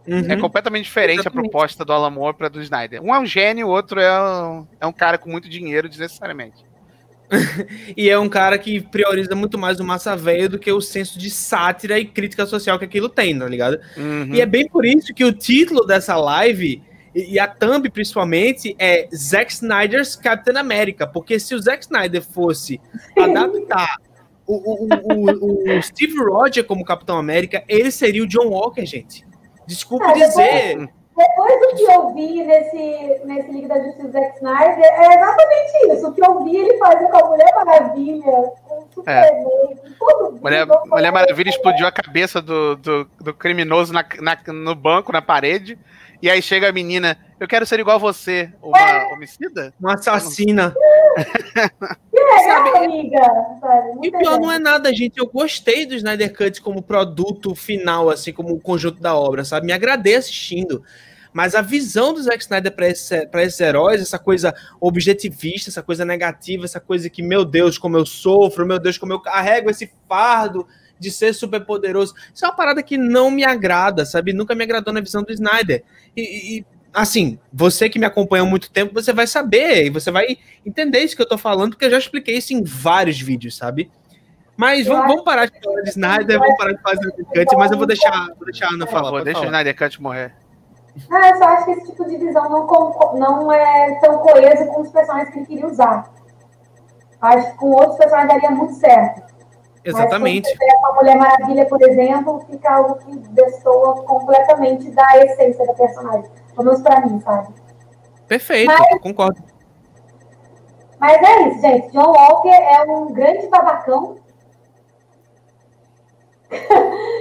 É Uhum. completamente diferente Exatamente. a proposta do Alan Moore para do Snyder. Um é um gênio, o outro é um, é um cara com muito dinheiro, desnecessariamente. E é um cara que prioriza muito mais o massa velho do que o senso de sátira e crítica social que aquilo tem, tá ligado? Uhum. E é bem por isso que o título dessa live, e e a thumb principalmente, é Zack Snyder's Captain America. Porque se o Zack Snyder fosse adaptar o, o, o, o Steve Rogers como Capitão América, ele seria o John Walker, gente. Desculpe Ah, depois- dizer. Depois do que eu vi nesse, nesse Liga da Justiça Zack Snyder, é exatamente isso. O que eu vi ele fazer com a Mulher Maravilha, com o Superman, com todo mundo. Mulher, Mulher Maravilha explodiu a cabeça do, do, do criminoso na, na- no banco, na parede. E aí chega a menina, eu quero ser igual a você, uma homicida? Uma assassina. Legal, amiga. Sabe? E o Muito pior legal. não é nada, gente. Eu gostei do Snyder Cut como produto final, assim, como o conjunto da obra, sabe? Me agradei assistindo. Mas a visão do Zack Snyder para esse, esses heróis, essa coisa objetivista, essa coisa negativa, essa coisa que, meu Deus, como eu sofro, meu Deus, como eu carrego esse fardo de ser super poderoso. Isso é uma parada que não me agrada, sabe? Nunca me agradou na visão do Snyder. E, e, assim, você que me acompanha há muito tempo, você vai saber e você vai entender isso que eu tô falando, porque eu já expliquei isso em vários vídeos, sabe? Mas vamos, vamos parar de falar de Snyder, vamos parar de fazer o cut, mas eu vou deixar, vou deixar a Ana Por falar. pode deixa o. Snyder Cut morrer. Ah, eu só acho que esse tipo de visão não, não é tão coeso com os personagens que ele queria usar. Acho que com outros personagens daria muito certo. Exatamente. Mas pega a Mulher Maravilha, por exemplo, fica algo que destoa completamente da essência da personagem. Pelo menos pra mim, sabe? Perfeito, concordo. Mas é isso, gente. John Walker é um grande babacão.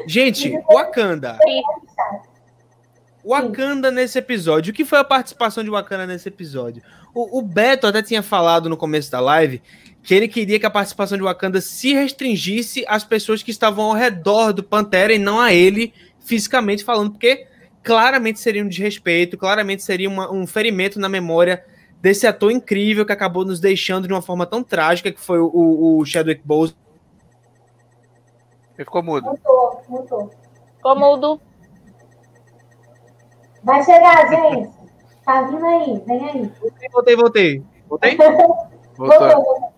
Gente, Wakanda. Wakanda nesse episódio. O que foi a participação de Wakanda nesse episódio? O, o Beto até tinha falado no começo da live que ele queria que a participação de Wakanda se restringisse às pessoas que estavam ao redor do Pantera e não a ele fisicamente falando, porque claramente seria um desrespeito, claramente seria uma- um ferimento na memória desse ator incrível que acabou nos deixando de uma forma tão trágica que foi o, o, o Chadwick Boseman. Ele ficou mudo. Mutou, mutou. Como o do. Vai chegar, gente. Tá vindo aí, vem aí. Voltei, voltei. Voltei? Voltou. Voltou.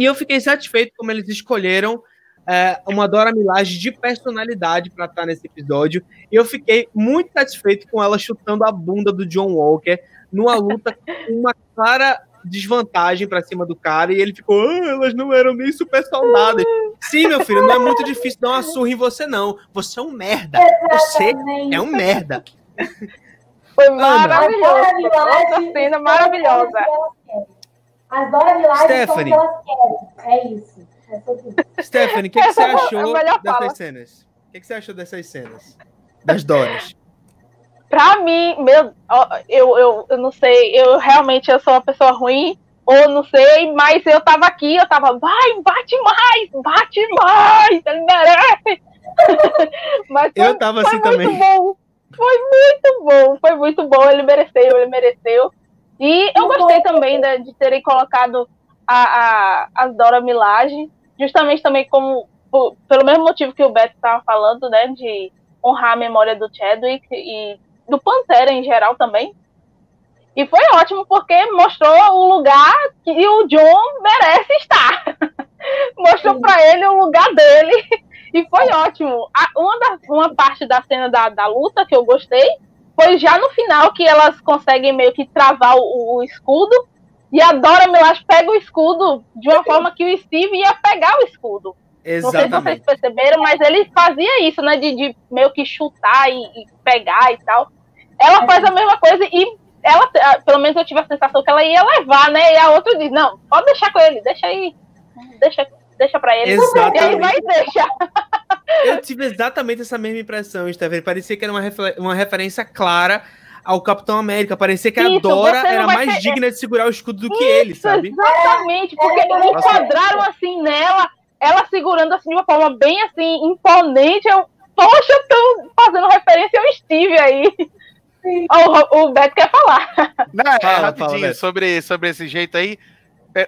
E eu fiquei satisfeito como eles escolheram é, uma Dora Milaje de personalidade para estar nesse episódio. E eu fiquei muito satisfeito com ela chutando a bunda do John Walker numa luta com uma clara desvantagem para cima do cara. E ele ficou, ah, elas não eram nem super soldadas. Sim, meu filho, não é muito difícil dar uma surra em você, não. Você é um merda. Você é um merda. Foi maravilhoso. Milaje Outra cena maravilhosa. aquelas que elas querem. As Dora Milaje são o Stephanie. que elas querem. É isso. É sobre isso. Stephanie, o que, que você é a achou dessas fala. cenas? O que, que você achou dessas cenas? Das Doras. Pra mim, meu, eu, eu, eu não sei, eu realmente eu sou uma pessoa ruim, ou não sei, mas eu tava aqui, eu tava, vai, bate mais, bate mais, ele merece. mas foi, Eu tava foi assim muito também. bom, foi muito bom, foi muito bom, ele mereceu, ele mereceu. E eu gostei também né, de terem colocado a, a, as Dora Milaje, justamente também como, por- pelo mesmo motivo que o Beto estava falando, né, de honrar a memória do Chadwick e do Pantera em geral também. E foi ótimo porque mostrou o lugar que o John merece estar. mostrou para ele o lugar dele e foi ótimo. A- uma, da- uma parte da cena da, da luta que eu gostei foi já no final que elas conseguem meio que travar o, o escudo e a Dora Milaje pega o escudo de uma forma que o Steve ia pegar o escudo. Não sei se vocês Exatamente. perceberam, mas ele fazia isso, né? De, de meio que chutar e, e pegar e tal. Ela faz a mesma coisa e ela, ah, pelo menos eu tive a sensação que ela ia levar, né? E a outra diz, não, pode deixar com ele, deixa aí. Deixa. Deixa pra ele. Exatamente. E aí vai e deixa. Eu tive exatamente essa mesma impressão, Stephanie. Parecia que era uma, refer- uma referência clara ao Capitão América. Parecia que a Isso, Dora você não era mais ter- digna de segurar o escudo do que ele, sabe? Exatamente, porque é, enquadraram assim nela, ela segurando assim de uma forma bem assim, imponente. Eu, poxa, estão fazendo referência ao Steve aí. O, o Beto quer falar. Não, é, Fala, rapidinho, fala, sobre, sobre esse jeito aí.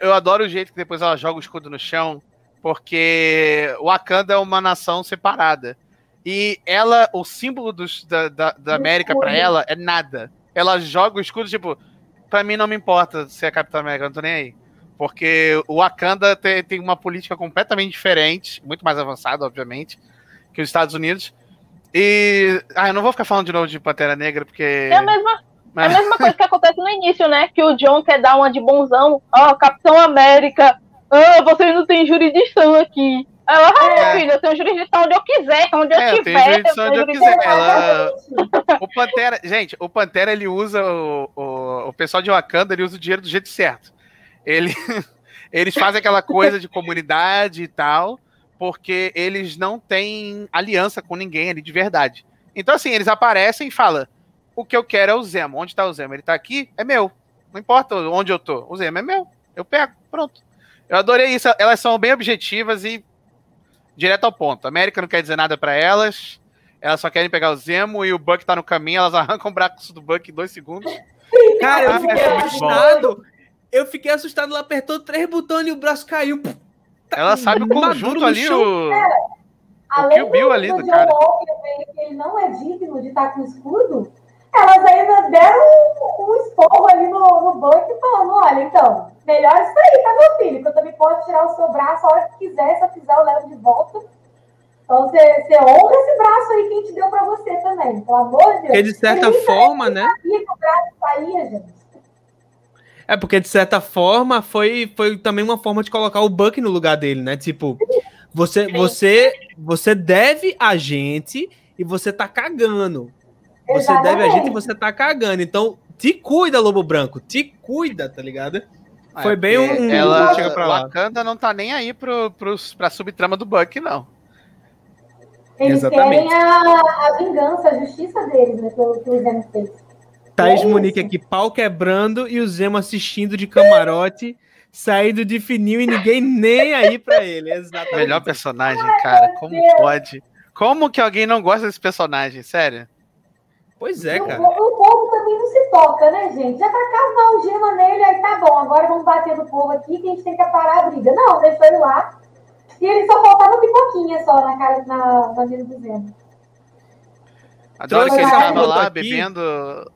Eu adoro o jeito que depois ela joga o escudo no chão, porque o Wakanda é uma nação separada. E ela, o símbolo dos, da, da, da América pra escudo. ela é nada. Ela joga o escudo, tipo, pra mim não me importa se é Capitão América, não tô nem aí. Porque o Wakanda tem, tem uma política completamente diferente, muito mais avançada, obviamente, que os Estados Unidos. E. Ah, eu não vou ficar falando de novo de Pantera Negra, porque. É a mesma, é a Mas- mesma coisa que acontece no início, né? Que o John quer dar uma de bonzão. Ó, Capitão América. Ah, vocês não têm jurisdição aqui. Ela, ah, É. filho, eu tenho jurisdição onde eu quiser, onde eu É, eu tenho tiver. jurisdição onde eu quiser. Ela-. O Pantera, gente, o Pantera ele usa o, o, o pessoal de Wakanda, ele usa o dinheiro do jeito certo. Ele, eles fazem aquela coisa de comunidade e tal, porque eles não têm aliança com ninguém ali de verdade. Então, assim, eles aparecem e falam: o que eu quero é o Zemo. Onde tá o Zemo? Ele tá aqui? É meu. Não importa onde eu tô. O Zemo é meu. Eu pego. Pronto. Eu adorei isso. Elas são bem objetivas e direto ao ponto. A América não quer dizer nada pra elas. Elas só querem pegar o Zemo e o Buck tá no caminho, elas arrancam o braço do Buck em dois segundos. Cara, eu Ah, fiquei é assustado. Eu fiquei assustado, ela apertou três botões e o braço caiu. Ela sabe o conjunto ali, chão. o. Além Kill Bill ali do do cara. Que ele não é digno de estar com escudo, elas ainda deram um, um esporro ali no, no Buck falando, olha, então, melhor isso aí, tá, meu filho? Que eu também posso tirar o seu braço a hora que quiser, se eu quiser eu levo de volta. Então você, você honra esse braço aí que a gente deu pra você também, pelo amor de Deus. Porque de certa forma, né? saía. É porque de certa forma foi, foi também uma forma de colocar o Buck no lugar dele, né? Tipo, você você você deve a gente e você tá cagando. Você deve a gente e Exatamente. você tá cagando. Então, te cuida, Lobo Branco. Te cuida, tá ligado? Foi É, bem porque um- Ela, chega pra lá. Wakanda não tá nem aí pro, pros, pra subtrama do Buck, não. Eles Exatamente. querem a, a vingança, a justiça deles, né, pelo que o Zemo fez. Thaís É Monique isso. aqui, pau quebrando e o Zemo assistindo de camarote, saindo de fininho e ninguém nem aí pra ele. Exatamente. Melhor personagem, cara. Como pode? Como que alguém não gosta desse personagem? Sério? Pois é, o, cara. o povo também não se toca, né, gente? Já tacaram uma algema nele, aí tá bom, agora vamos bater no povo aqui que a gente tem que parar a briga. Não, deixou ele lá. E ele só faltava pipoquinha só na cara, na, na vida do Zemo. Adoro Trouxe que ele essa tava foto lá aqui. bebendo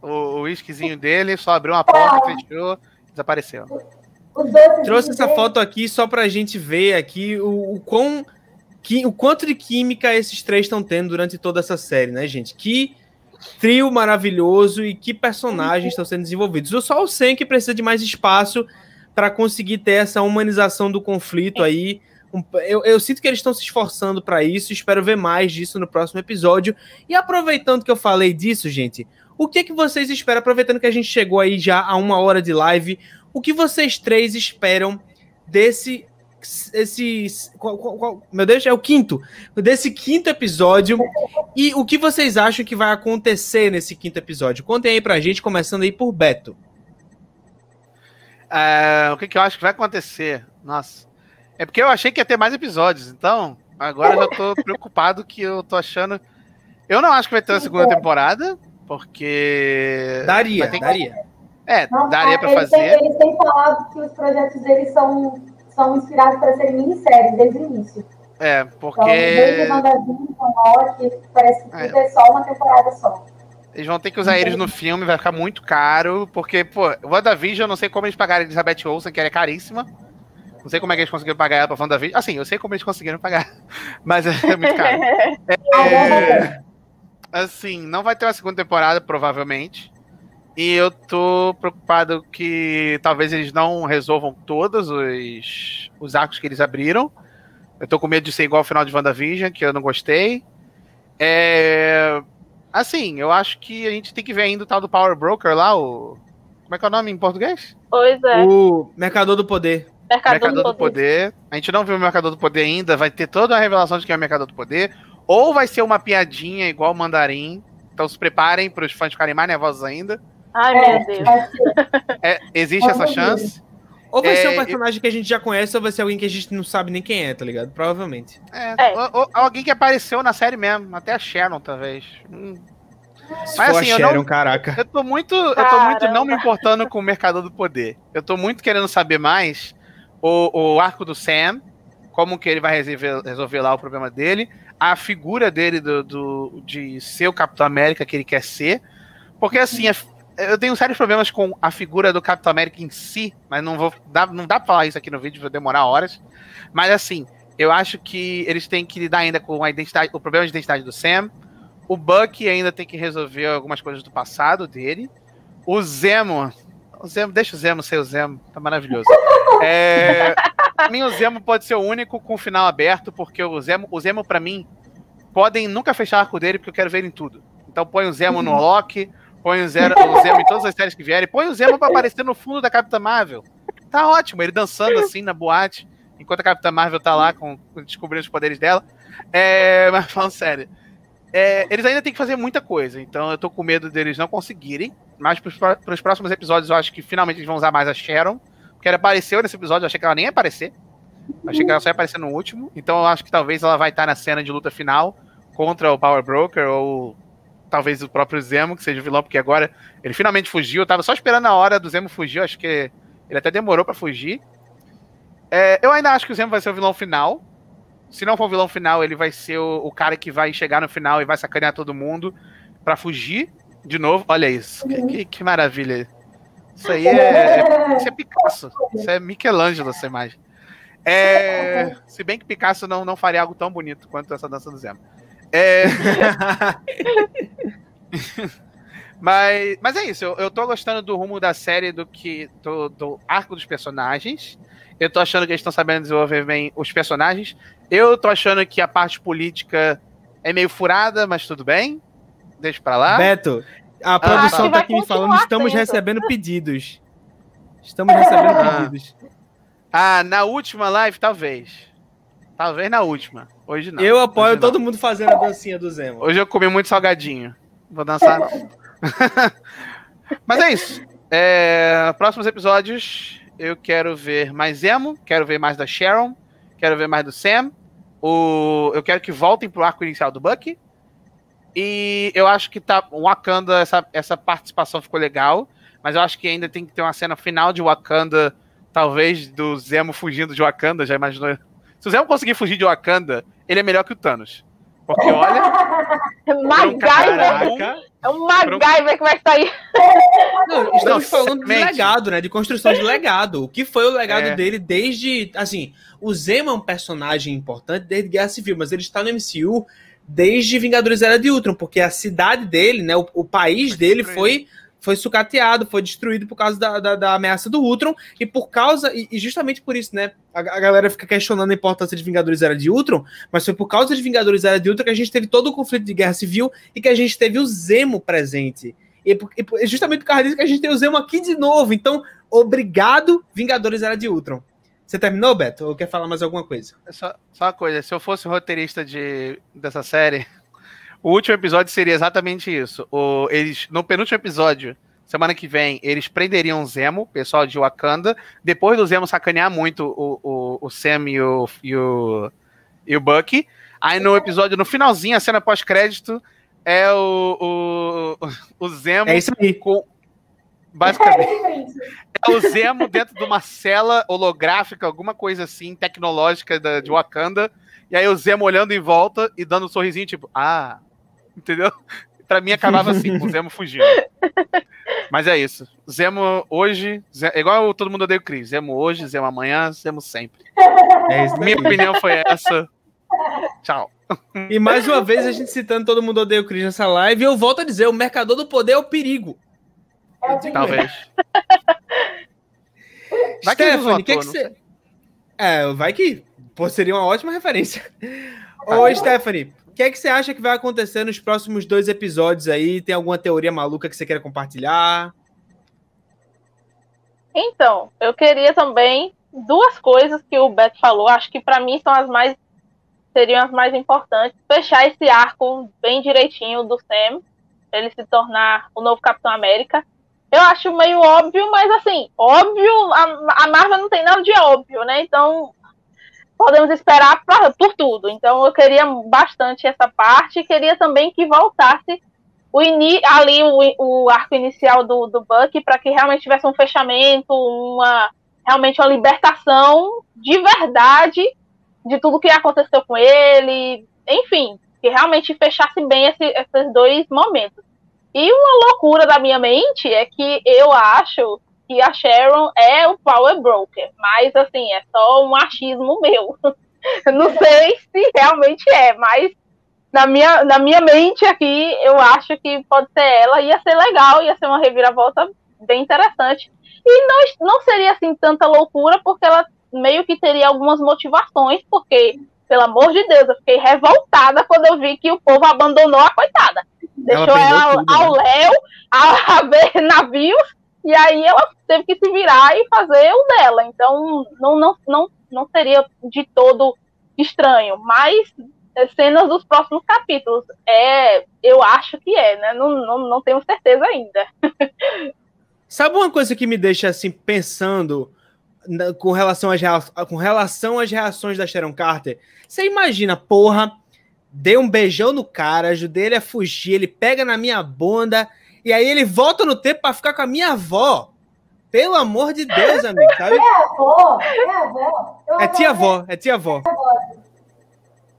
o o uísquezinho dele, só abriu uma porta, fechou, desapareceu. Trouxe essa foto aqui só pra gente ver aqui o, o quão. Que, o quanto de química esses três estão tendo durante toda essa série, né, gente? Que trio maravilhoso e que personagens estão sendo desenvolvidos. O Só o Sen que precisa de mais espaço para conseguir ter essa humanização do conflito aí. Um- Eu, eu sinto que eles estão se esforçando para isso, espero ver mais disso no próximo episódio. E aproveitando que eu falei disso, gente, o que que vocês esperam? Aproveitando que a gente chegou aí já a uma hora de live, o que vocês três esperam desse. Esse, qual- qual- qual- meu Deus, é o quinto. Desse quinto episódio. E o que vocês acham que vai acontecer nesse quinto episódio? Contem aí pra gente, começando aí por Beto. É, o que, que eu acho que vai acontecer? Nossa. É porque eu achei que ia ter mais episódios, então agora eu já tô preocupado que eu tô achando. Eu não acho que vai ter uma segunda temporada, porque. Daria, que- daria. É, Não, daria pra eles têm- fazer. eles têm falado que os projetos deles são, são inspirados para serem minisséries desde o início. É, Então, porque desde WandaVision, Loki, parece que tudo é só uma temporada só. eles vão ter que usar eles no filme, vai ficar muito caro, porque, pô, WandaVision, eu não sei como eles pagaram a Elizabeth Olsen, que ela é caríssima. Não sei como é que eles conseguiram pagar ela pra WandaVision. Assim, eu sei como eles conseguiram pagar, mas é muito caro. É, assim, não vai ter uma segunda temporada, provavelmente. E eu tô preocupado que talvez eles não resolvam todos os, os arcos que eles abriram. Eu tô com medo de ser igual ao final de WandaVision, que eu não gostei. É, assim, eu acho que a gente tem que ver ainda o tal do Power Broker lá, o. Como é que é o nome em português? Pois é. O Mercador do Poder. Mercador, Mercador do Poder. A gente não viu o Mercador do Poder ainda. Vai ter toda a revelação de quem é o Mercador do Poder. Ou vai ser uma piadinha igual o Mandarim. Então se preparem para os fãs ficarem mais nervosos ainda. Ai, É, meu Deus. É, existe essa chance. Ou vai É, ser um eu- personagem que a gente já conhece, ou vai ser alguém que a gente não sabe nem quem é, tá ligado? Provavelmente. É, É. ou- ou alguém que apareceu na série mesmo. Até a Sharon, talvez. Hum. Se Mas for assim, a eu Sharon, não- caraca. Eu tô muito, eu tô muito Caramba. não me importando com o Mercador do Poder. Eu tô muito querendo saber mais o, o arco do Sam, como que ele vai resolver, resolver lá o problema dele, a figura dele do, do- de ser o Capitão América que ele quer ser. Porque assim, a- eu tenho sérios problemas com a figura do Capitão América em si, mas não vou dar, não dá pra falar isso aqui no vídeo, vai demorar horas. Mas assim, eu acho que eles têm que lidar ainda com a identidade, o problema de identidade do Sam. O Buck ainda tem que resolver algumas coisas do passado dele. O Zemo. O Zemo, deixa o Zemo ser o Zemo, tá maravilhoso. É, pra mim, o Zemo pode ser o único com o final aberto, porque o Zemo, o Zemo pra mim, podem nunca fechar o arco dele, porque eu quero ver ele em tudo. Então põe o Zemo no Loki, põe o Zero, o Zemo em todas as séries que vierem, põe o Zemo pra aparecer no fundo da Capitã Marvel. Tá ótimo, ele dançando assim na boate, enquanto a Capitã Marvel tá lá com, descobrindo os poderes dela. É, mas falando sério. É, eles ainda têm que fazer muita coisa, então eu tô com medo deles não conseguirem. Mas pros, pros próximos episódios eu acho que finalmente eles vão usar mais a Sharon. Porque ela apareceu nesse episódio, eu achei que ela nem ia aparecer. Eu achei que ela só ia aparecer no último. Então eu acho que talvez ela vai estar na cena de luta final contra o Power Broker ou talvez o próprio Zemo, que seja o vilão, porque agora ele finalmente fugiu. Eu tava só esperando a hora do Zemo fugir, acho que ele até demorou pra fugir. É, eu ainda acho que o Zemo vai ser o vilão final. Se não for o vilão final, ele vai ser o, o cara que vai chegar no final e vai sacanear todo mundo pra fugir de novo. Olha isso, que, que- que maravilha. Isso aí é, isso é Picasso. Isso é Michelangelo, essa imagem. É, se bem que Picasso não, não faria algo tão bonito quanto essa dança do Zemo. É, mas, mas é isso, eu, eu tô gostando do rumo da série, do que do, do arco dos personagens. Eu tô achando que eles estão sabendo desenvolver bem os personagens. Eu tô achando que a parte política é meio furada, mas tudo bem. Deixa pra lá. Beto, a produção que tá aqui me falando, estamos sendo. recebendo pedidos. Estamos recebendo Ah. pedidos. Ah, na última live, talvez. Talvez na última. Hoje não. Eu apoio Hoje não. todo mundo fazendo a dancinha do Zemo. Hoje eu comi muito salgadinho. Vou dançar, não. Mas é isso. É, próximos episódios, eu quero ver mais Zemo, quero ver mais da Sharon, quero ver mais do Sam. O, eu quero que voltem pro arco inicial do Bucky. E eu acho que tá. Wakanda, essa, essa participação ficou legal. Mas eu acho que ainda tem que ter uma cena final de Wakanda, talvez do Zemo fugindo de Wakanda. Já imaginou? Se o Zemo conseguir fugir de Wakanda, ele é melhor que o Thanos. Porque olha. MacGyver. É um MacGyver que vai sair. Não, estamos Não, falando de legado, né? De construção de legado. O que foi o legado É. dele desde. Assim, o Zemo é um personagem importante desde Guerra Civil, mas ele está no MCU desde Vingadores Era de Ultron, porque a cidade dele, né? O, o país dele foi. Foi sucateado, foi destruído por causa da, da, da ameaça do Ultron, e por causa, e, e justamente por isso, né? A, a galera fica questionando a importância de Vingadores Era de Ultron, mas foi por causa de Vingadores Era de Ultron que a gente teve todo o conflito de guerra civil e que a gente teve o Zemo presente. E, e justamente por causa disso que a gente tem o Zemo aqui de novo. Então, obrigado, Vingadores Era de Ultron. Você terminou, Beto? Ou quer falar mais alguma coisa? Só, só uma coisa, se eu fosse roteirista de, dessa série, o último episódio seria exatamente isso. O, eles, no penúltimo episódio, semana que vem, eles prenderiam o Zemo, o pessoal de Wakanda, depois do Zemo sacanear muito o, o, o Sam e o, e o, e o Bucky. Aí no episódio, no finalzinho, a cena pós-crédito, é o, o, o Zemo É isso aí. com. Basicamente. É o Zemo dentro de uma cela holográfica, alguma coisa assim, tecnológica da, de Wakanda. E aí o Zemo olhando em volta e dando um sorrisinho, tipo, ah, entendeu? Pra mim acabava assim, com o Zemo fugindo. Mas é isso. Zemo hoje, Ze- é igual todo mundo odeia o Chris. Zemo hoje, Zemo amanhã, Zemo sempre. É isso Minha opinião foi essa. Tchau. E mais uma vez, a gente citando todo mundo odeia o Chris nessa live. Eu volto a dizer: o mercador do poder é o perigo. É. Talvez. Vai Stephanie, o que, você. É, vai que. Pô, seria uma ótima referência. Ô, Stephanie, que é que você acha que vai acontecer nos próximos dois episódios aí? Tem alguma teoria maluca que você queira compartilhar? Então, eu queria também duas coisas que o Beto falou, acho que para mim são as mais seriam as mais importantes. Fechar esse arco bem direitinho do Sam, ele se tornar o novo Capitão América. Eu acho meio óbvio, mas assim, óbvio, a, a Marvel não tem nada de óbvio, né? Então, podemos esperar pra, por tudo. Então, eu queria bastante essa parte. Queria também que voltasse o ini, ali o, o arco inicial do, do Buck para que realmente tivesse um fechamento, uma realmente uma libertação de verdade de tudo que aconteceu com ele, enfim, que realmente fechasse bem esse, esses dois momentos. E uma loucura da minha mente é que eu acho que a Sharon é o Power Broker, mas assim, é só um achismo meu. Não sei se realmente é, mas na minha, na minha mente aqui, eu acho que pode ser ela, ia ser legal, ia ser uma reviravolta bem interessante. E não, não seria assim tanta loucura, porque ela meio que teria algumas motivações, porque, pelo amor de Deus, eu fiquei revoltada quando eu vi que o povo abandonou a coitada. Deixou ela, ela ao né? léu, a, a ver navios, e aí ela teve que se virar e fazer o dela. Então, não, não, não, não seria de todo estranho, mas cenas dos próximos capítulos. É, eu acho que é, né? Não, não, não tenho certeza ainda. Sabe uma coisa que me deixa assim pensando com, relação às, com relação às reações da Sharon Carter? Você imagina, porra, dei um beijão no cara, ajudei ele a fugir, ele pega na minha bunda e aí ele volta no tempo para ficar com a minha avó. Pelo amor de Deus, amigo, sabe? É avó, é avó. É tia-avó, é tia-avó.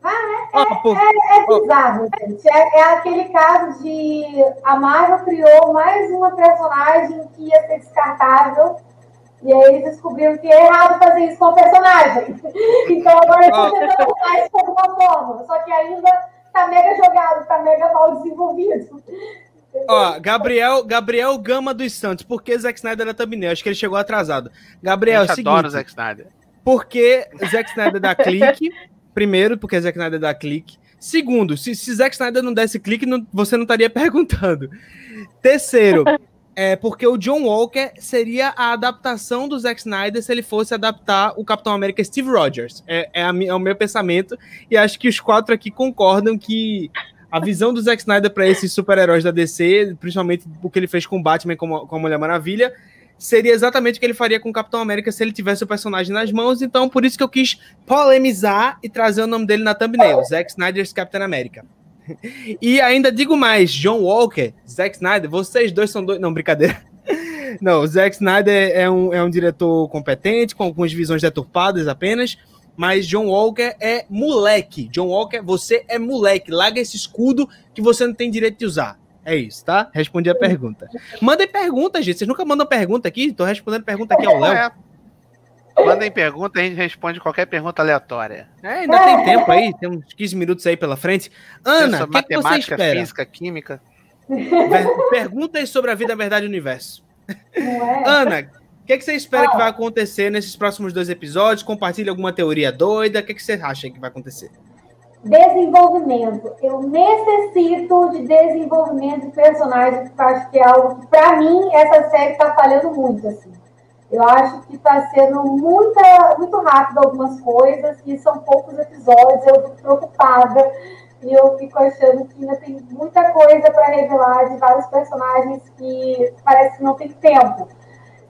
Ah, é, é, é, é bizarro, gente. É, é, aquele caso de a Marvel criou mais uma personagem que ia ser descartável. E aí eles descobriram que é errado fazer isso com o personagem. Então agora eles estão tentando mudar isso de alguma forma. Só que ainda tá mega jogado, tá mega mal desenvolvido. Ó, Gabriel, Gabriel Gama dos Santos. Por que Zack Snyder é thumbnail? Acho que ele chegou atrasado. Gabriel, Eu seguinte, adoro o Zack Snyder. Porque Zack Snyder dá clique Primeiro, porque Zack Snyder dá clique. Segundo, se, se Zack Snyder não desse clique, não, você não estaria perguntando. Terceiro, é porque o John Walker seria a adaptação do Zack Snyder se ele fosse adaptar o Capitão América Steve Rogers. É, é, a, é o meu pensamento. E acho que os quatro aqui concordam que a visão do Zack Snyder para esses super-heróis da DC, principalmente o que ele fez com Batman com a Mulher Maravilha, seria exatamente o que ele faria com o Capitão América se ele tivesse o personagem nas mãos. Então, por isso que eu quis polemizar e trazer o nome dele na thumbnail, Zack Snyder's Captain America. E ainda digo mais, John Walker, Zack Snyder, vocês dois são dois. Não, brincadeira. Não, Zack Snyder é um, é um diretor competente, com algumas visões deturpadas apenas, mas John Walker é moleque. John Walker, você é moleque. Larga esse escudo que você não tem direito de usar. É isso, tá? Respondi a pergunta. Mandem pergunta, gente. Vocês nunca mandam pergunta aqui? Tô respondendo pergunta aqui ao Léo. É. Mandem pergunta, a gente responde qualquer pergunta aleatória. É, ainda tem tempo aí, tem uns 15 minutos aí pela frente. Ana, o que, que você espera? física, química. Pergunta aí sobre a vida, a verdade e o universo. É. Ana, o que, que você espera que vai acontecer nesses próximos dois episódios? Compartilhe alguma teoria doida. O que, que você acha que vai acontecer? Desenvolvimento. Eu necessito de desenvolvimento de personagens, porque eu acho que é algo que, para mim, essa série está falhando muito. Assim. Eu acho que está sendo muita, muito rápido algumas coisas, e são poucos episódios, eu fico preocupada. E eu fico achando que ainda tem muita coisa para revelar de vários personagens que parece que não tem tempo.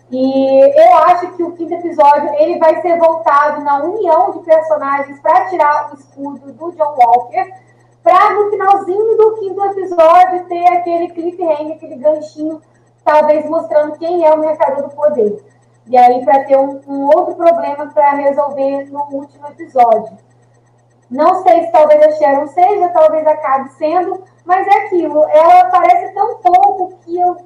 E eu acho que o quinto episódio ele vai ser voltado na união de personagens para tirar o escudo do John Walker, para no finalzinho do quinto episódio ter aquele cliffhanger, aquele ganchinho, talvez mostrando quem é o mercador do poder. E aí para ter um, um, outro problema para resolver no último episódio. Não sei se talvez a Sharon seja, talvez acabe sendo, mas é aquilo. Ela parece tão pouco que eu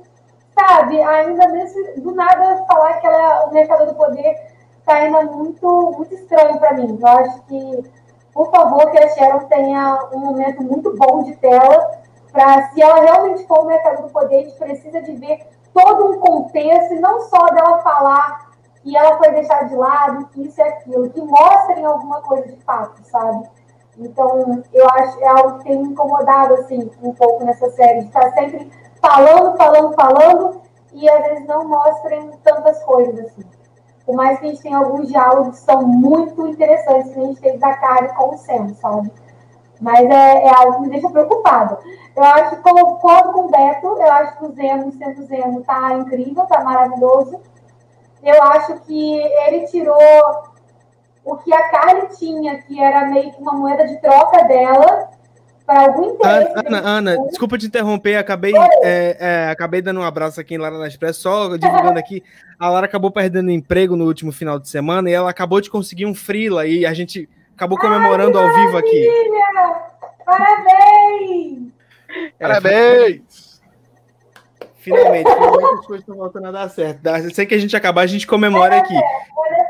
sabe, ainda nesse, do nada falar que ela é o mercado do poder está ainda muito, muito estranho para mim. Eu acho que, por favor, que a Sharon tenha um momento muito bom de tela, para se ela realmente for o mercado do poder, a gente precisa de ver todo um contexto, e não só dela falar que ela foi deixada de lado, que isso e aquilo, que mostrem alguma coisa de fato, sabe? Então, eu acho é algo que tem me incomodado, assim, um pouco nessa série, de estar sempre falando, falando, falando, e às vezes não mostrem tantas coisas assim. Por mais que a gente tenha alguns diálogos que são muito interessantes que a gente teve da Kari com o Sam, sabe? Mas é, é, algo que me deixa preocupada. Eu acho que, concordo com o Beto, eu acho que o Zemo, sendo Zemo, tá incrível, tá maravilhoso. Eu acho que ele tirou o que a Carly tinha, que era meio que uma moeda de troca dela, algum interesse. Ana, Ana, desculpa te interromper, acabei, é, é, acabei dando um abraço aqui em Lara na Express, só divulgando aqui. A Lara acabou perdendo emprego no último final de semana e ela acabou de conseguir um freela e a gente acabou comemorando Ai, ao vivo aqui. Parabéns! Parabéns! Finalmente, finalmente as coisas estão voltando a dar certo. Sei que a gente acabar, a gente comemora aqui.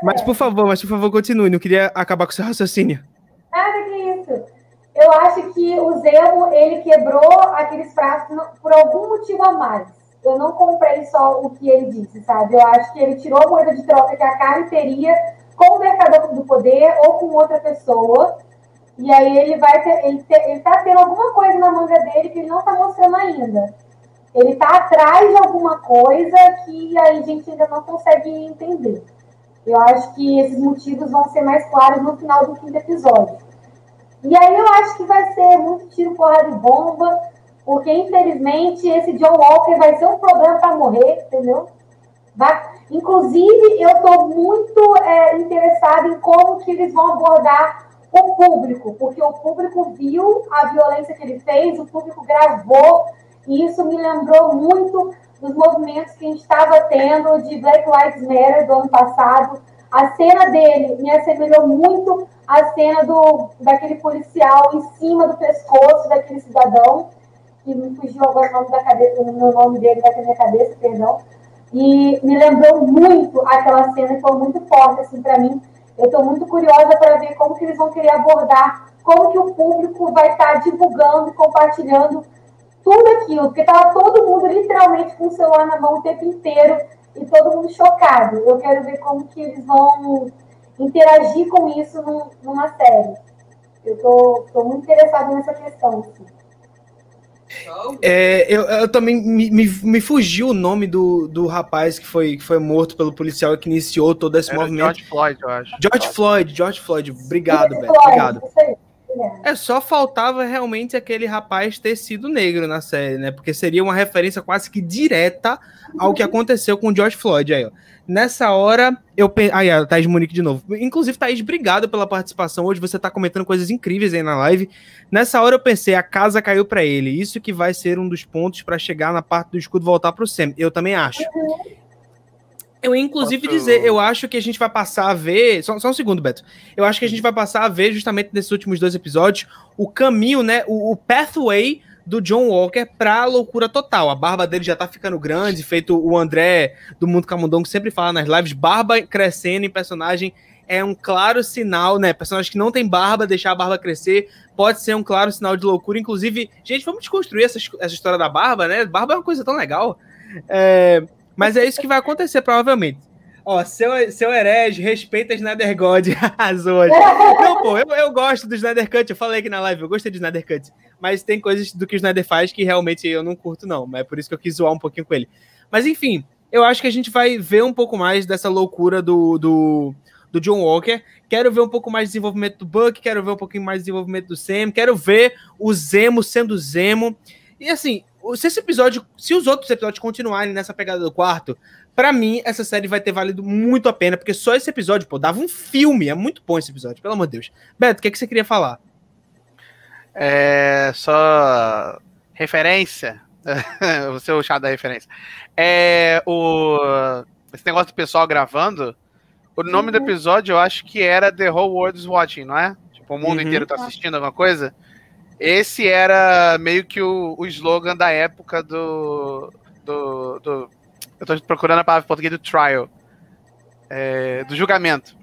Mas por favor, mas por favor, continue. Não queria acabar com o seu raciocínio. Nada que isso. Eu acho que o Zemo, ele quebrou aqueles frascos por algum motivo a mais. Eu não comprei só o que ele disse, sabe? Eu acho que ele tirou a moeda de troca que a Karen teria com o mercador do poder ou com outra pessoa. E aí ele vai ter, ele, ter, ele tá tendo alguma coisa na manga dele que ele não tá mostrando ainda. Ele tá atrás de alguma coisa que a gente ainda não consegue entender. Eu acho que esses motivos vão ser mais claros no final do quinto episódio. E aí eu acho que vai ser muito tiro, porrada de bomba, porque infelizmente esse John Walker vai ser um problema para morrer, entendeu? Vai, Inclusive, eu estou muito é, interessada em como que eles vão abordar o público, porque o público viu a violência que ele fez, o público gravou, e isso me lembrou muito dos movimentos que a gente estava tendo de Black Lives Matter do ano passado. A cena dele me assemelhou muito à cena do, daquele policial em cima do pescoço daquele cidadão, que me fugiu agora o nome da cabeça, o nome dele da minha cabeça, perdão e me lembrou muito aquela cena, foi muito forte assim para mim. Eu estou muito curiosa para ver como que eles vão querer abordar, como que o público vai estar tá divulgando, compartilhando tudo aquilo, porque estava todo mundo literalmente com o celular na mão o tempo inteiro e todo mundo chocado. Eu quero ver como que eles vão interagir com isso num, numa série. Eu estou muito interessada nessa questão. Assim. É, eu, eu, também me, me, me, fugiu o nome do, do rapaz que foi, que foi morto pelo policial que iniciou todo esse Era movimento. George Floyd, eu acho. George Floyd, George Floyd. Obrigado, Beto. Obrigado. É, só faltava realmente aquele rapaz ter sido negro na série, né? Porque seria uma referência quase que direta ao que aconteceu com o George Floyd aí, ó. Nessa hora, eu pensei. Aí, a Thaís Munique de novo. Inclusive, Thaís, obrigado pela participação. Hoje você tá comentando coisas incríveis aí na live. Nessa hora eu pensei, a casa caiu para ele. Isso que vai ser um dos pontos para chegar na parte do escudo voltar pro Sam. Eu também acho. Eu, inclusive, Posso... dizer, eu acho que a gente vai passar a ver. Só, só, um segundo, Beto. Eu acho que a gente vai passar a ver, justamente nesses últimos dois episódios, o caminho, né? O, o pathway do John Walker pra loucura total. A barba dele já tá ficando grande, feito o André do Mundo Camundongo sempre fala nas lives, barba crescendo em personagem é um claro sinal, né? Personagem que não tem barba, deixar a barba crescer, pode ser um claro sinal de loucura. Inclusive, gente, vamos desconstruir essa, essa história da barba, né? Barba é uma coisa tão legal. É, mas é isso que vai acontecer, provavelmente. Ó, seu, seu herege, respeita Snyder God. Arrasou. Não, pô, eu, eu gosto do Snyder Cut. Eu falei aqui na live, eu gostei do Snyder Cut. Mas tem coisas do que o Snyder faz que realmente eu não curto, não. Mas é por isso que eu quis zoar um pouquinho com ele. Mas enfim, eu acho que a gente vai ver um pouco mais dessa loucura do, do, do John Walker. Quero ver um pouco mais de desenvolvimento do Buck, quero ver um pouquinho mais de desenvolvimento do Sam, quero ver o Zemo sendo Zemo. E assim, se esse episódio, se os outros episódios continuarem nessa pegada do quarto, para mim, essa série vai ter valido muito a pena, porque só esse episódio, pô, dava um filme. É muito bom esse episódio, pelo amor de Deus. Beto, o que, é que você queria falar? É só referência. o seu chá da referência. É o esse negócio do pessoal gravando. O nome uhum. do episódio eu acho que era The Whole World is Watching, não é? Tipo, o mundo uhum. inteiro tá assistindo alguma coisa. Esse era meio que o, o slogan da época do, do, do eu tô procurando a palavra em português do trial. É, do julgamento.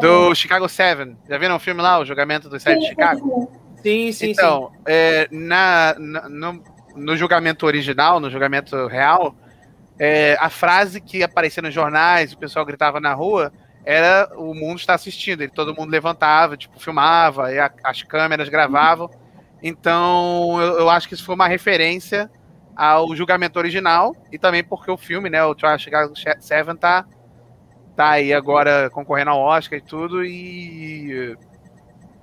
Do Chicago Seven. Já viram o filme lá, o julgamento do Sete de Chicago? Sim, sim, então, sim. É, na, na no, no, julgamento original, no julgamento real, é, a frase que aparecia nos jornais, o pessoal gritava na rua, era o mundo está assistindo. E todo mundo levantava, tipo, filmava, a, as câmeras gravavam. Então, eu, eu acho que isso foi uma referência ao julgamento original e também porque o filme, né, o Chicago 7 tá tá aí agora concorrendo ao Oscar e tudo, e.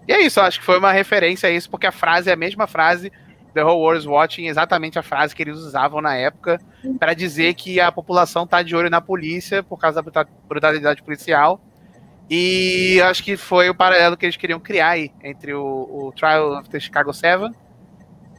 E é isso, acho que foi uma referência a isso, porque a frase é a mesma frase The Whole World is Watching, exatamente a frase que eles usavam na época para dizer que a população tá de olho na polícia por causa da brutalidade policial. E acho que foi o paralelo que eles queriam criar aí entre o, o Trial of the Chicago 7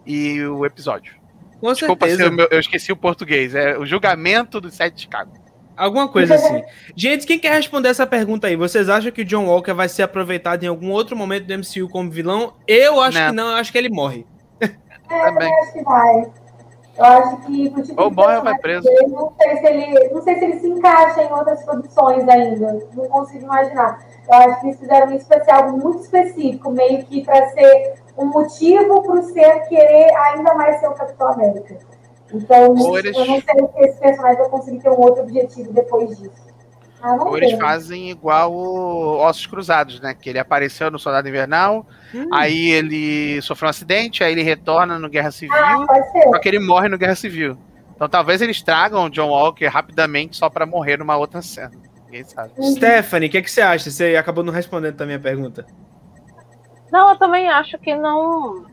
e o episódio. Com Desculpa certeza. se eu, eu esqueci o português. É o julgamento do 7 de Chicago. Alguma coisa assim. Gente, quem quer responder essa pergunta aí? Vocês acham que o John Walker vai ser aproveitado em algum outro momento do MCU como vilão? Eu acho não. que não, eu acho que ele morre. É, também acho que vai. Eu acho que o tipo Ou morre ou vai preso. Dele, não, sei se ele, não sei se ele se encaixa em outras produções ainda. Não consigo imaginar. Eu acho que eles fizeram um especial muito específico, meio que para ser um motivo para o ser querer ainda mais ser o Capitão América. Então, eles... eu não sei se esse personagem vai conseguir ter um outro objetivo depois disso. Ah, Ou eles fazem igual o Ossos Cruzados, né? Que ele apareceu no Soldado Invernal, hum. aí ele sofreu um acidente, aí ele retorna no Guerra Civil, ah, só que ele morre no Guerra Civil. Então talvez eles tragam o John Walker rapidamente só para morrer numa outra cena. Ninguém sabe. Uhum. Stephanie, o que, que você acha? Você acabou não respondendo também a pergunta. Não, eu também acho que não.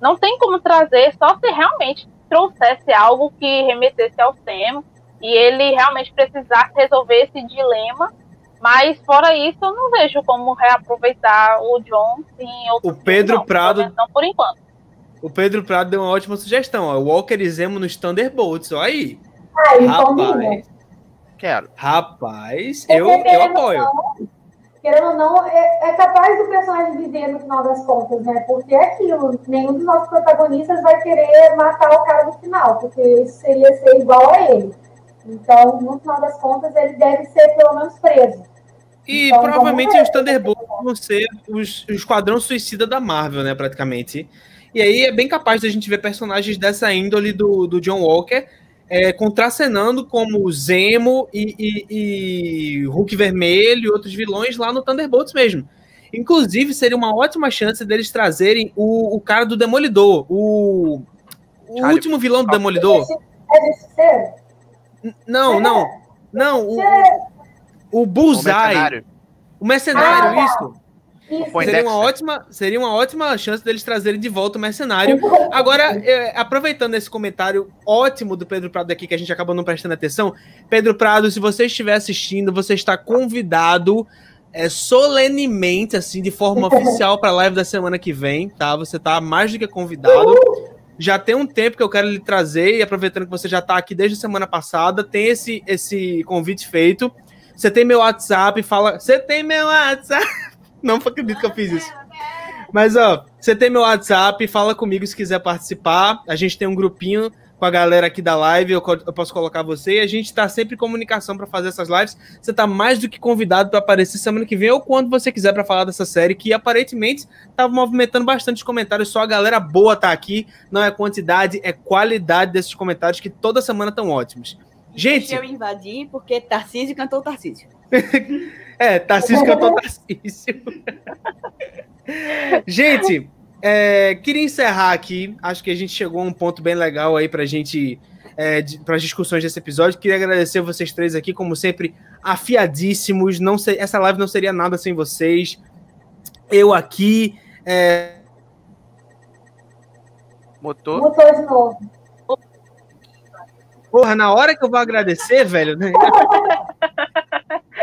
Não tem como trazer, só se realmente trouxesse algo que remetesse ao tema e ele realmente precisasse resolver esse dilema. Mas fora isso, eu não vejo como reaproveitar o em outro O Pedro não, Prado. Não, por enquanto. O Pedro Prado deu uma ótima sugestão, ó. Walker e Zemo nos Thunderbolts, ó aí. Ai, Rapaz. Quero. Rapaz, eu, eu apoio. Não, querendo ou não, é, é, capaz do personagem viver no final das contas, né? Porque é aquilo, nenhum dos nossos protagonistas vai querer matar o cara no final, porque isso seria ser igual a ele. Então, no final das contas, ele deve ser pelo menos preso. E então, provavelmente os Thunderbolts vão ser os, o esquadrão suicida da Marvel, né? Praticamente. E aí é bem capaz de a gente ver personagens dessa índole do, do John Walker é, contracenando como Zemo e, e, e, Hulk Vermelho e outros vilões lá no Thunderbolts mesmo. Inclusive, seria uma ótima chance deles trazerem o, o cara do Demolidor, o, o último vilão do Demolidor. Não, não, não, o, o Bullseye. O mercenário, isso. Seria uma, ótima, seria uma ótima chance deles trazerem de volta o mercenário. Agora, é, aproveitando esse comentário ótimo do Pedro Prado aqui, que a gente acabou não prestando atenção. Pedro Prado, se você estiver assistindo, você está convidado é, solenemente, assim, de forma oficial para a live da semana que vem, tá? Você está mais do que convidado. Já tem um tempo que eu quero lhe trazer, e aproveitando que você já está aqui desde a semana passada, tem esse, esse convite feito. Você tem meu WhatsApp, fala. Você tem meu WhatsApp? Não acredito que eu fiz isso. Mas, ó, você tem meu WhatsApp, fala comigo se quiser participar. A gente tem um grupinho com a galera aqui da live, eu, eu posso colocar você. E a gente tá sempre em comunicação para fazer essas lives. Você tá mais do que convidado para aparecer semana que vem ou quando você quiser para falar dessa série, que aparentemente tava movimentando bastante os comentários. Só a galera boa tá aqui. Não é quantidade, é qualidade desses comentários que toda semana estão ótimos. Gente. Deixa eu invadir porque Tarcísio cantou Tarcísio. É, Tarcísio cantou Tarcísio. gente, é, queria encerrar aqui. Acho que a gente chegou a um ponto bem legal aí pra gente. É, para as discussões desse episódio. Queria agradecer vocês três aqui, como sempre, afiadíssimos. Não sei, essa live não seria nada sem vocês. Eu aqui. É... Motor. Motor de novo. Porra, na hora que eu vou agradecer, velho, né?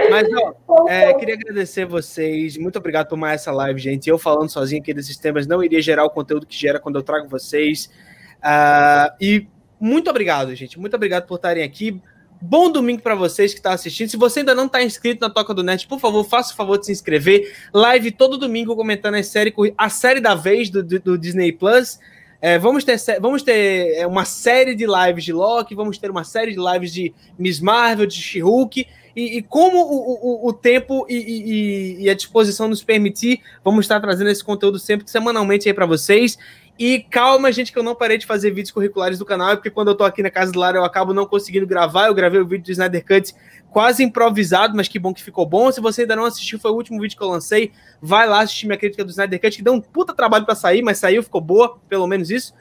Mas, ó, é, queria agradecer vocês. Muito obrigado por mais essa live, gente. Eu falando sozinho aqui desses temas não iria gerar o conteúdo que gera quando eu trago vocês. Uh, e muito obrigado, gente. Muito obrigado por estarem aqui. Bom domingo para vocês que estão tá assistindo. Se você ainda não está inscrito na Toca do Net, por favor, faça o favor de se inscrever. Live todo domingo comentando a série, a série da vez do, do, Disney Plus. É, vamos ter, vamos ter é, uma série de lives de Loki, vamos ter uma série de lives de Miss Marvel, de She-Hulk e, e como o, o, o tempo e, e, a disposição nos permitir, vamos estar trazendo esse conteúdo sempre semanalmente aí para vocês. E calma, gente, que eu não parei de fazer vídeos curriculares do canal, é porque quando eu tô aqui na casa do Lara eu acabo não conseguindo gravar. Eu gravei o vídeo do Snyder Cut quase improvisado, mas que bom que ficou bom. Se você ainda não assistiu, foi o último vídeo que eu lancei. Vai lá assistir minha crítica do Snyder Cut, que deu um puta trabalho para sair, mas saiu, ficou boa, pelo menos isso.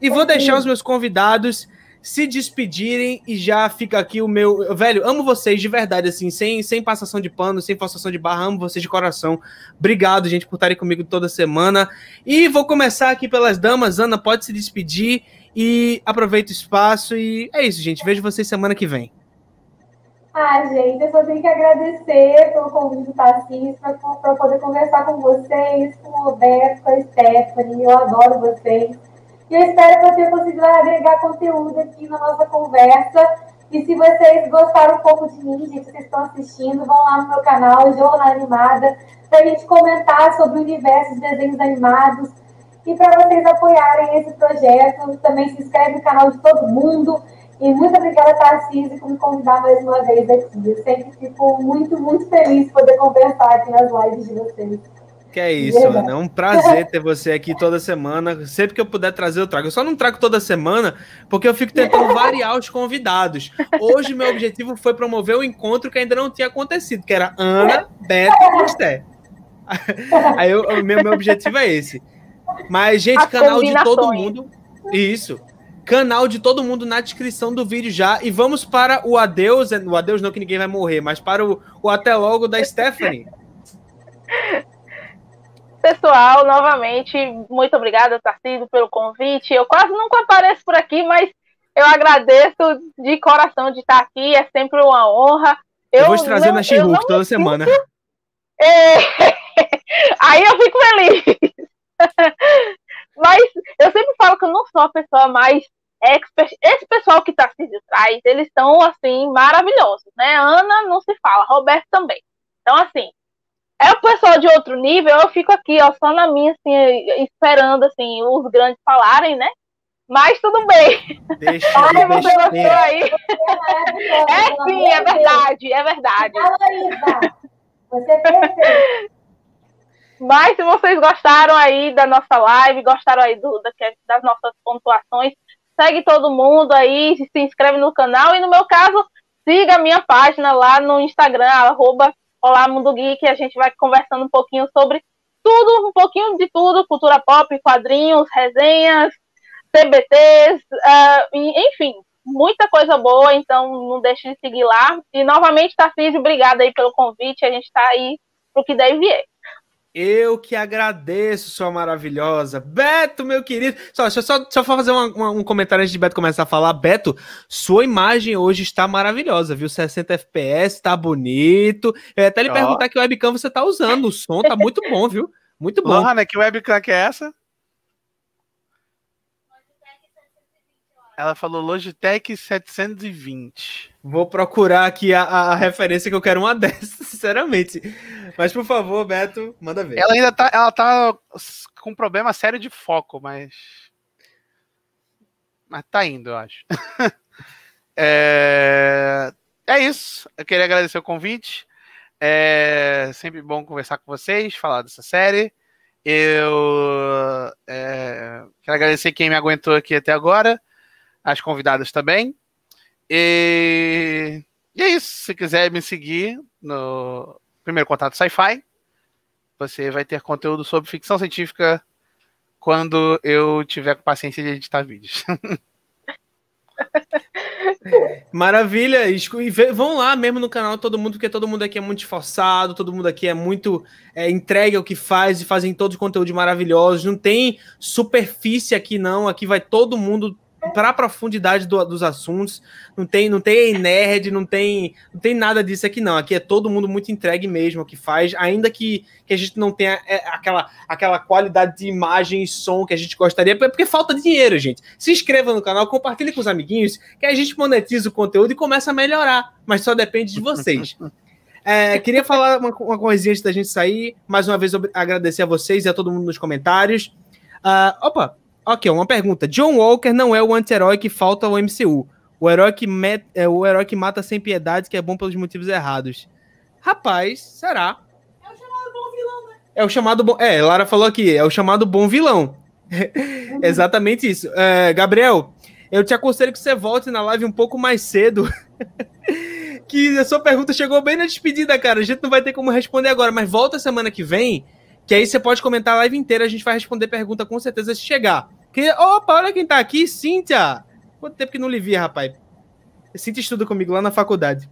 E vou deixar os meus convidados se despedirem e já fica aqui o meu. Velho, amo vocês de verdade, assim, sem, sem passação de pano, sem forçação de barra, amo vocês de coração. Obrigado, gente, por estarem comigo toda semana. E vou começar aqui pelas damas. Ana, pode se despedir e aproveita o espaço. E é isso, gente. Vejo vocês semana que vem. Ah, gente, eu só tenho que agradecer pelo convite do Tarcísio para poder conversar com vocês, com o Roberto, com a Stephanie. Eu adoro vocês. E eu espero que eu tenha conseguido agregar conteúdo aqui na nossa conversa. E se vocês gostaram um pouco de mim, gente, vocês estão assistindo, vão lá no meu canal, Jornal Animada, para a gente comentar sobre o universo de desenhos animados e para vocês apoiarem esse projeto. Também se inscreve no canal de todo mundo. E muito obrigada, Tarcísio, por me convidar mais uma vez aqui. Eu sempre fico muito, muito feliz de poder conversar aqui nas lives de vocês. Que é isso, Ana. É um prazer ter você aqui toda semana. Sempre que eu puder trazer, eu trago. Eu só não trago toda semana, porque eu fico tentando variar os convidados. Hoje, meu objetivo foi promover o um encontro que ainda não tinha acontecido, que era Ana, Beto e Esté. Aí eu, o meu, meu objetivo é esse. Mas, gente, As canal de todo mundo. Isso. Canal de todo mundo na descrição do vídeo já. E vamos para o adeus. O adeus não que ninguém vai morrer, mas para o, o até logo da Stephanie. Pessoal, novamente, muito obrigada, Tarcísio, pelo convite. Eu quase nunca apareço por aqui, mas eu agradeço de coração de estar aqui. É sempre uma honra. Eu, eu vou te trazer não, na toda semana. É... Aí eu fico feliz. mas eu sempre falo que eu não sou a pessoa mais expert. Esse pessoal que Tarcísio traz, eles são, assim, maravilhosos, né? Ana não se fala, Roberto também. Então, assim, é o pessoal de outro nível, eu fico aqui, ó, só na minha, assim, esperando, assim, os grandes falarem, né? Mas tudo bem. Deixa Ai, você gostou aí. É sim, é verdade, é verdade. Você é Mas se vocês gostaram aí da nossa live, gostaram aí do, das nossas pontuações, segue todo mundo aí, se inscreve no canal e no meu caso, siga a minha página lá no Instagram, arroba Olá, Mundo Geek, a gente vai conversando um pouquinho sobre tudo, um pouquinho de tudo, cultura pop, quadrinhos, resenhas, TBTs, uh, enfim, muita coisa boa, então não deixe de seguir lá. E novamente, Tarcísio, obrigada aí pelo convite, a gente está aí pro que deve vier. Eu que agradeço, sua maravilhosa. Beto, meu querido. Só, deixa eu só, só fazer uma, uma, um comentário antes de Beto começar a falar. Beto, sua imagem hoje está maravilhosa, viu? 60 FPS, tá bonito. Eu ia até lhe oh. perguntar que webcam você tá usando. O som tá muito bom, viu? Muito bom. Porra, né? Que webcam que é essa? Ela falou Logitech 720. Vou procurar aqui a, a, referência que eu quero uma dessas, sinceramente. Mas, por favor, Beto, manda ver. Ela ainda tá, ela tá com um problema sério de foco, mas. Mas tá indo, eu acho. é... é isso. Eu queria agradecer o convite. É sempre bom conversar com vocês, falar dessa série. Eu é... quero agradecer quem me aguentou aqui até agora as convidadas também. E, e é isso. Se quiser me seguir no Primeiro Contato Sci-Fi, você vai ter conteúdo sobre ficção científica quando eu tiver paciência de editar vídeos. Maravilha, e vão lá mesmo no canal todo mundo, porque todo mundo aqui é muito esforçado, todo mundo aqui é muito é, entregue ao que faz e fazem todos os conteúdos maravilhosos. Não tem superfície aqui, não. Aqui vai todo mundo para a profundidade do, dos assuntos. Não tem, não tem nerd, não tem, não tem nada disso aqui não. Aqui é todo mundo muito entregue mesmo ao que faz, ainda que, que a gente não tenha é, aquela, aquela qualidade de imagem e som que a gente gostaria, porque falta dinheiro, gente. Se inscreva no canal, compartilhe com os amiguinhos, que a gente monetiza o conteúdo e começa a melhorar, mas só depende de vocês. É, queria falar uma, uma coisinha antes da gente sair. Mais uma vez, agradecer a vocês e a todo mundo nos comentários. Uh, opa, Ok, uma pergunta. John Walker não é o anti-herói que falta ao MCU. O herói que, met... é o herói que mata sem piedade, que é bom pelos motivos errados. Rapaz, será? É o chamado bom vilão, né? É o chamado bom. É, Lara falou aqui, é o chamado bom vilão. Exatamente isso. É, Gabriel, eu te aconselho que você volte na live um pouco mais cedo. que a sua pergunta chegou bem na despedida, cara. A gente não vai ter como responder agora, mas volta semana que vem, que aí você pode comentar a live inteira, a gente vai responder pergunta com certeza se chegar. Que, opa, olha quem tá aqui, Cíntia. Quanto tempo que não lhe via, rapaz? Cíntia estuda comigo lá na faculdade.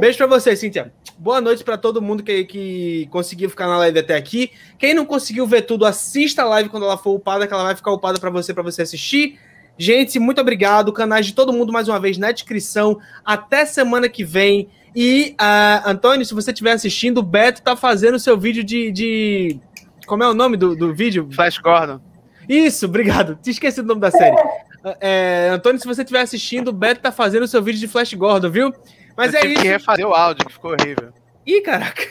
Beijo pra você, Cíntia. Boa noite pra todo mundo que, que conseguiu ficar na live até aqui. Quem não conseguiu ver tudo, assista a live quando ela for upada, que ela vai ficar upada pra você, pra você assistir. Gente, muito obrigado. Canais de todo mundo, mais uma vez, na descrição. Até semana que vem. E, uh, Antônio, se você estiver assistindo, o Beto tá fazendo seu vídeo de. de... Como é o nome do, do vídeo? Flash Gordon. Isso, obrigado. Te esqueci do nome da série. É, Antônio, se você estiver assistindo, o Beto tá fazendo o seu vídeo de Flash Gordon, viu? Mas Eu é tive isso. que refazer o áudio, que ficou horrível. Ih, caraca.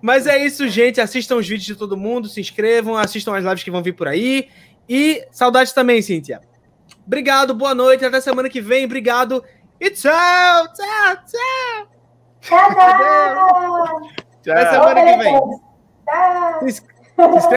Mas é isso, gente. Assistam os vídeos de todo mundo, se inscrevam, assistam as lives que vão vir por aí. E saudades também, Cíntia. Obrigado, boa noite, até semana que vem. Obrigado e tchau, tchau, tchau. Tchau, tchau. Até Tchau. semana que vem. Tchau.